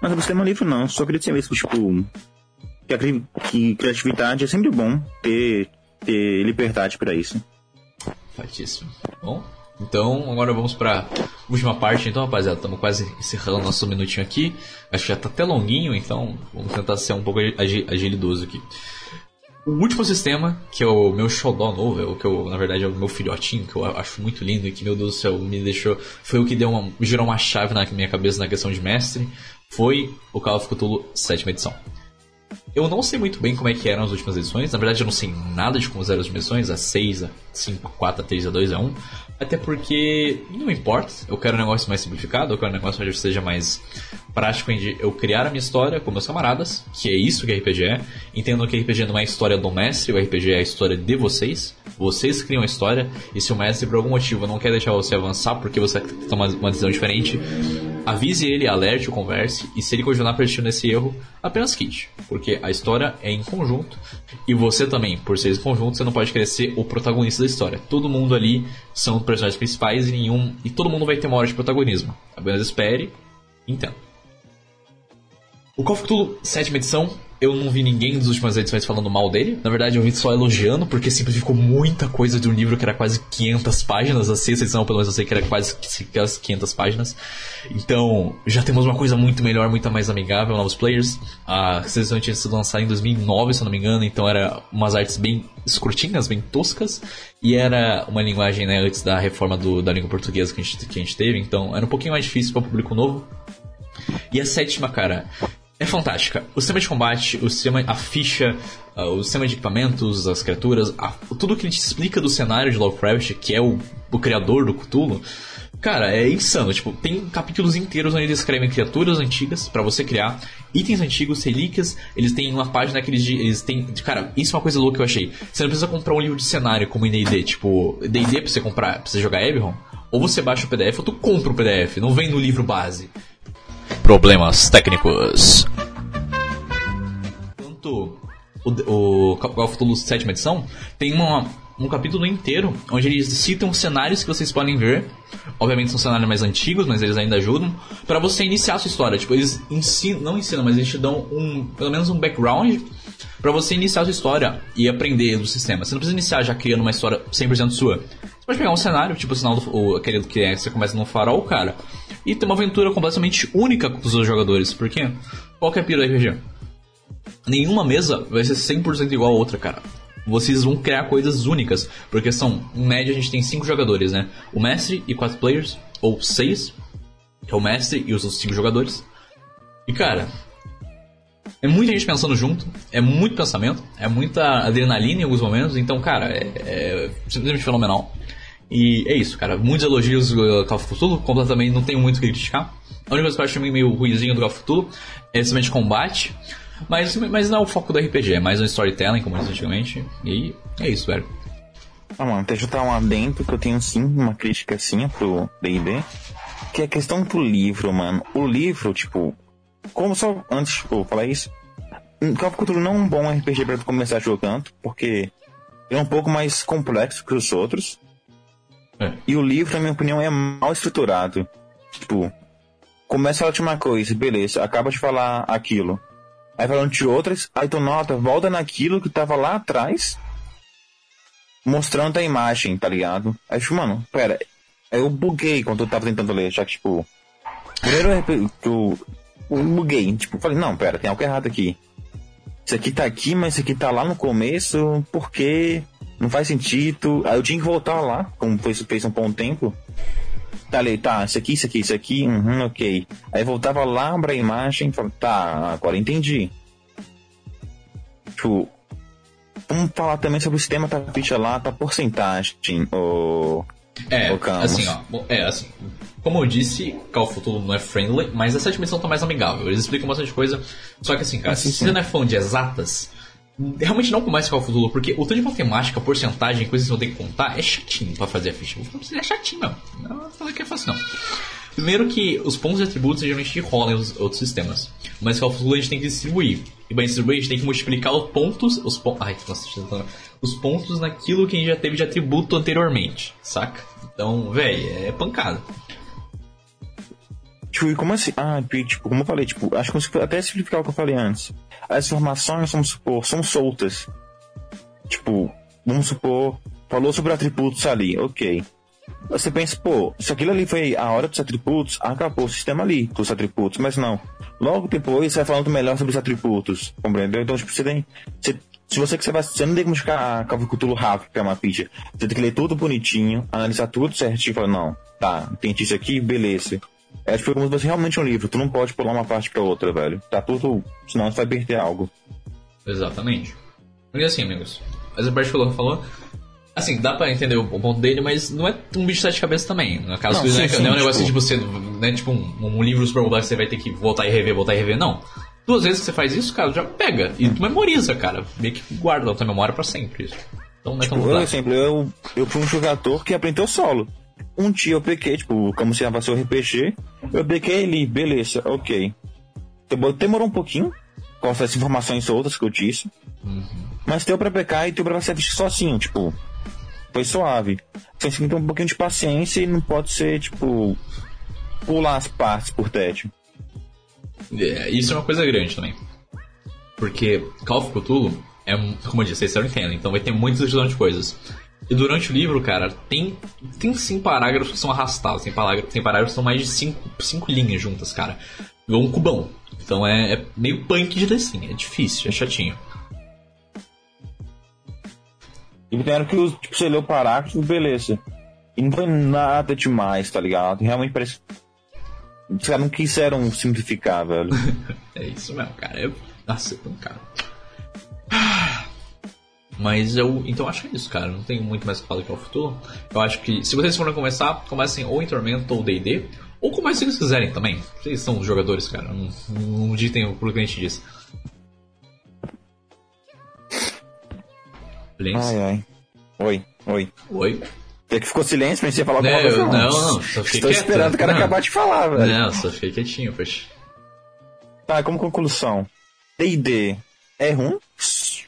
Mas o sistema livre não, só queria dizer mesmo, tipo, que, a cri- que criatividade é sempre bom ter, ter liberdade pra isso. Fatíssimo. Bom, então agora vamos pra última parte, então, rapaziada. Estamos quase encerrando nosso minutinho aqui. Acho que já tá até longuinho, então vamos tentar ser um pouco agi- agilidoso aqui. O último sistema, que é o meu xodó novo, é o que eu, na verdade, é o meu filhotinho, que eu acho muito lindo e que, meu Deus do céu, me deixou. Foi o que deu uma. girou uma chave na minha cabeça na questão de mestre. Foi o Call of Cthulhu 7 edição. Eu não sei muito bem como é que eram as últimas edições. Na verdade, eu não sei nada de como eram as últimas edições. A 6, a 5, a 4, a 3, a 2, a 1. Até porque não importa. Eu quero um negócio mais simplificado. Eu quero um negócio onde seja mais prático em eu criar a minha história com meus camaradas. Que é isso que RPG é. Entendam que RPG não é a história do mestre. O RPG é a história de vocês. Vocês criam a história. E se o mestre, por algum motivo, não quer deixar você avançar porque você toma uma decisão diferente, avise ele, alerte, converse. E se ele continuar persistindo nesse erro, apenas quite. Porque a história é em conjunto. E você também, por ser em conjunto, você não pode querer ser o protagonista da história. Todo mundo ali são personagens principais e nenhum. E todo mundo vai ter uma hora de protagonismo. Apenas espere entenda. O Call of Cthulhu 7 edição, eu não vi ninguém das últimas edições falando mal dele. Na verdade, eu vi só elogiando, porque simplificou muita coisa de um livro que era quase 500 páginas. A sexta edição, pelo menos, eu sei que era quase 500 páginas. Então, já temos uma coisa muito melhor, muito mais amigável, novos players. A sexta edição tinha sido lançada em 2009, se eu não me engano, então era umas artes bem escrutinhas, bem toscas. E era uma linguagem, né, antes da reforma do, da língua portuguesa que a, gente, que a gente teve, então era um pouquinho mais difícil para o público novo. E a sétima, cara, é fantástica. O sistema de combate, o sistema, a ficha, uh, o sistema de equipamentos, as criaturas, a, tudo que ele te explica do cenário de Lovecraft, que é o, o criador do Cthulhu, Cara, é insano. Tipo, tem capítulos inteiros onde eles escrevem criaturas antigas para você criar, itens antigos, relíquias. Eles têm uma página que eles, eles têm. Cara, isso é uma coisa louca que eu achei. Você não precisa comprar um livro de cenário como em DD. Tipo, DD pra você comprar, pra você jogar Eberron. Ou você baixa o PDF ou tu compra o PDF. Não vem no livro base. Problemas técnicos. Tanto o, o Call of Duty 7 edição tem uma, um capítulo inteiro onde eles citam cenários que vocês podem ver. Obviamente são cenários mais antigos, mas eles ainda ajudam para você iniciar a sua história. Tipo, eles ensinam, não ensinam, mas eles te dão um, pelo menos um background para você iniciar a sua história e aprender do sistema. Você não precisa iniciar já criando uma história 100% sua. Você pode pegar um cenário, tipo o sinal do, o, aquele que é, você começa no farol, cara, e ter uma aventura completamente única com os seus jogadores. Por quê? Qual que é a pira do RPG? Nenhuma mesa vai ser 100% igual a outra, cara vocês vão criar coisas únicas. Porque são, em média, a gente tem cinco jogadores, né? O mestre e quatro players, ou seis, que é o mestre e os outros cinco jogadores. E cara, é muita gente pensando junto, é muito pensamento, é muita adrenalina em alguns momentos, então, cara, é, é simplesmente fenomenal. E é isso, cara. Muitos elogios do Call of Cthulhu, completamente não tenho muito o que criticar. A única coisa que eu acho meio ruizinho do Call of Cthulhu é simplesmente combate. Mas, mas não é o foco do RPG, é mais um storytelling, como disse antigamente. E é isso, velho. Ah, mano, eu dar um adentro que eu tenho sim uma crítica assim pro DD. Que é a questão do livro, mano. O livro, tipo. Como só antes, tipo, falar isso. Call of Cthulhu não é um bom RPG pra começar jogando, porque ele é um pouco mais complexo que os outros. É. E o livro, na minha opinião, é mal estruturado. Tipo, começa a última coisa, beleza, acaba de falar aquilo. Aí falando de outras, aí tu nota, volta naquilo que tava lá atrás, mostrando a imagem, tá ligado? Aí tipo, mano, pera, eu buguei quando eu tava tentando ler, já que, tipo, primeiro eu, eu buguei, tipo, falei, não, pera, tem algo errado aqui. Isso aqui tá aqui, mas isso aqui tá lá no começo, porque não faz sentido. Aí eu tinha que voltar lá, como fez, fez um bom tempo, Tá ali, tá, isso aqui, isso aqui, isso aqui, uhum, ok. Aí voltava lá pra imagem e falava, tá, agora entendi. Tipo, vamos falar também sobre o sistema da ficha lá, tá porcentagem, o... É, o assim, ó, é, assim, como eu disse, Call of Duty não é friendly, mas essa dimensão tá mais amigável. Eles explicam bastante coisa. Só que assim, cara, se você não é fã de exatas, realmente não comece Call of Duty, porque o tanto de matemática, porcentagem, coisas que você ter que contar, é chatinho pra fazer a ficha. É chatinho mesmo. Não vou falar que é fácil, não. Primeiro que os pontos de atributos geralmente rolam em outros sistemas. Mas Call of Duty a gente tem que distribuir. E para distribuir a gente tem que multiplicar os pontos. Os po Ai, nossa, os pontos naquilo que a gente já teve de atributo anteriormente, saca? Então, velho, é pancada. Tipo, como assim? Ah, tipo, como eu falei, tipo, acho que até simplificar o que eu falei antes. As informações, vamos supor, são soltas. Tipo, vamos supor, falou sobre atributos ali, ok. Você pensa, pô, se aquilo ali foi a hora dos atributos, acabou o sistema ali com os atributos, mas não. Logo depois você vai falando melhor sobre os atributos, compreendeu? Então, tipo, você tem. Você, se você quiser, você não tem como ficar a Cthulhu rápido, que é uma ficha. Você tem que ler tudo bonitinho, analisar tudo certinho e falar, não, tá, entendi isso aqui, beleza. É tipo como se fosse realmente um livro. Tu não pode pular uma parte pra outra, velho. Tá tudo. Senão tu vai perder algo. Exatamente. E assim, amigos. Essa parte que o falou. Assim, dá pra entender o ponto dele, mas não é um bicho de sete cabeças também. No caso, não, sim, não, é, sim, não é um negócio tipo, tipo você. Não é tipo um, um livro super complexo que você vai ter que voltar e rever, voltar e rever, não. Duas vezes que você faz isso, cara, já pega. E tu memoriza, cara. Meio que guarda na tua memória pra sempre isso. Então não é tão tipo, Por exemplo, eu, eu fui um jogador que aprendeu solo. Um dia eu peguei, tipo, como se fosse o RPG, eu peguei ali, beleza, ok. Demorou um pouquinho, com essas informações outras que eu disse. Uhum. Mas deu pra pecar e deu pra ser sozinho, tipo, foi suave. Você tem que ter um pouquinho de paciência e não pode ser, tipo, pular as partes por tédio. É, isso é uma coisa grande também. Porque Call of Cthulhu é, como eu disse, é storytelling, então vai ter muitas decisões de coisas. E durante o livro, cara, tem, tem sim parágrafos que são arrastados, tem parágrafos, tem parágrafos que são mais de cinco, cinco linhas juntas, cara. Igual um cubão. Então é, é meio punk de ler sim, é difícil, é chatinho. E vieram que tipo, você leu o parágrafo, beleza. E não foi nada demais, tá ligado? Realmente parece. Os caras não quiseram simplificar, velho. <laughs> é isso mesmo, cara. É... Nossa, é tão caro. Mas eu. Então acho que é isso, cara. Não tenho muito mais que falar que é o futuro. Eu acho que se vocês forem começar, comecem ou em Tormento ou DD. Ou comecem se vocês quiserem também. Vocês são os jogadores, cara. Não, não ditem o que o cliente diz. Ai, ai. Oi, oi. Oi. É que ficou silêncio, pensei falar alguma coisa. Não, não, só fiquei Estou quieto. esperando o cara não. acabar de falar, velho. Não, só fiquei quietinho, poxa. Tá, como conclusão. D&D é ruim,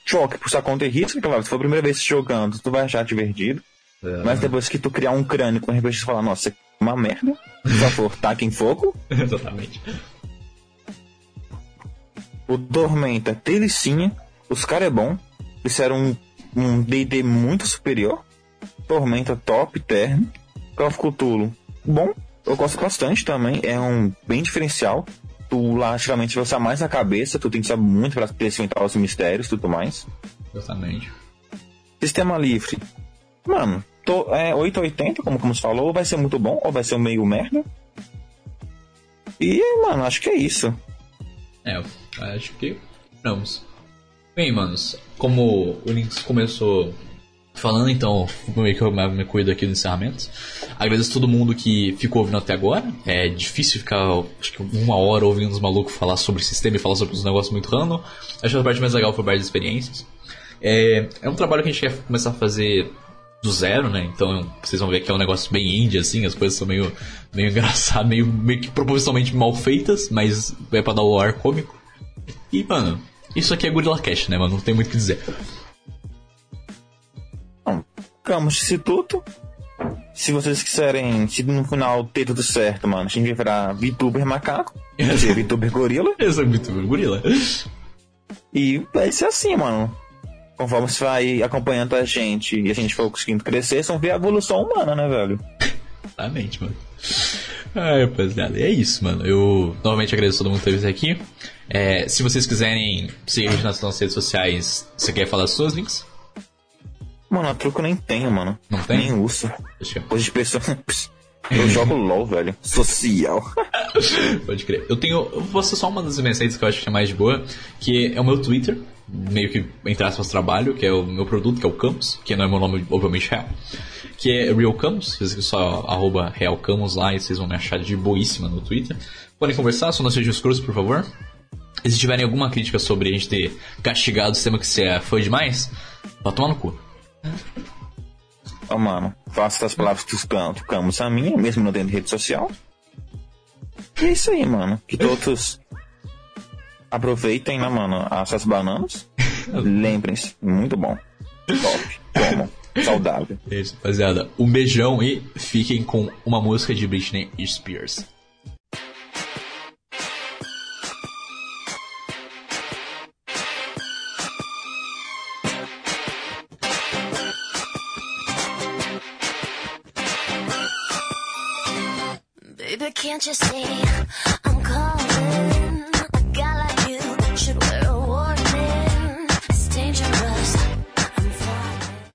choque por sua conta e risco, claro, se for a primeira vez jogando, tu vai achar divertido. É. Mas depois que tu criar um crânio com RPG, tu fala, nossa, é uma merda. Por favor, <laughs> taca em fogo. Exatamente. O Tormenta, delicinha. Os caras é bom. Fizeram um um D&D muito superior. Tormenta top, terno. Call of Cthulhu, bom. Eu gosto bastante também. É um bem diferencial. Tu lá, geralmente, você tá mais na cabeça. Tu tem que saber muito para experimentar os mistérios e tudo mais. Exatamente. Sistema livre. Mano, tô, é 880, como, como você falou. Vai ser muito bom ou vai ser meio merda. E, mano, acho que é isso. É, acho que vamos. Bem, manos, como o Links começou falando, então meio que eu me cuido aqui do encerramento. Agradeço a todo mundo que ficou ouvindo até agora. É difícil ficar, acho que uma hora ouvindo os malucos falar sobre sistema e falar sobre os negócios muito random. Acho que a parte mais legal foi várias experiências. É, é um trabalho que a gente quer começar a fazer do zero, né? Então vocês vão ver que é um negócio bem indie, assim, as coisas são meio, meio <laughs> engraçadas, meio, meio que propositalmente mal feitas, mas é pra dar o ar cômico. E, mano, isso aqui é Gorilla Cash, né, mano? Não tem muito o que dizer. Bom, Camus Instituto. Se vocês quiserem, se no final ter tudo certo, mano, a gente vai virar VTuber macaco. Quer dizer, <laughs> VTuber gorila. Esse é o VTuber gorila. E vai ser assim, mano. Conforme você vai acompanhando a gente e a gente for conseguindo crescer, vão ver a evolução humana, né, velho? Exatamente, mano. Ai, rapaziada, é isso, mano. Eu novamente agradeço todo mundo que esteve aqui. É, se vocês quiserem seguir nas nossas redes sociais, você quer falar suas links? Mano, a truco eu nem tenho, mano. Não tem? Nem uso. Coisa de pessoa. <laughs> Eu jogo LOL, velho. Social. <laughs> Pode crer. Eu tenho. Eu vou ser só uma das mensagens que eu acho que é mais de boa, que é o meu Twitter, meio que entre aspas trabalho, que é o meu produto, que é o Camus, que não é meu nome obviamente real. Que é Real Camus, vocês só arroba Real Camus lá e vocês vão me achar de boíssima no Twitter. Podem conversar, só não sejam escuros, por favor. E se tiverem alguma crítica sobre a gente ter castigado o sistema que você é fã demais, vai tomar no cu. Oh, mano, faço as palavras cantos, Camus a minha, mesmo não tendo rede social. E é isso aí, mano. Que todos aproveitem, né, mano, essas bananas. <laughs> Lembrem-se, muito bom. Top, como, saudável. É isso, rapaziada. Um beijão e fiquem com uma música de Britney Spears. Can't you see?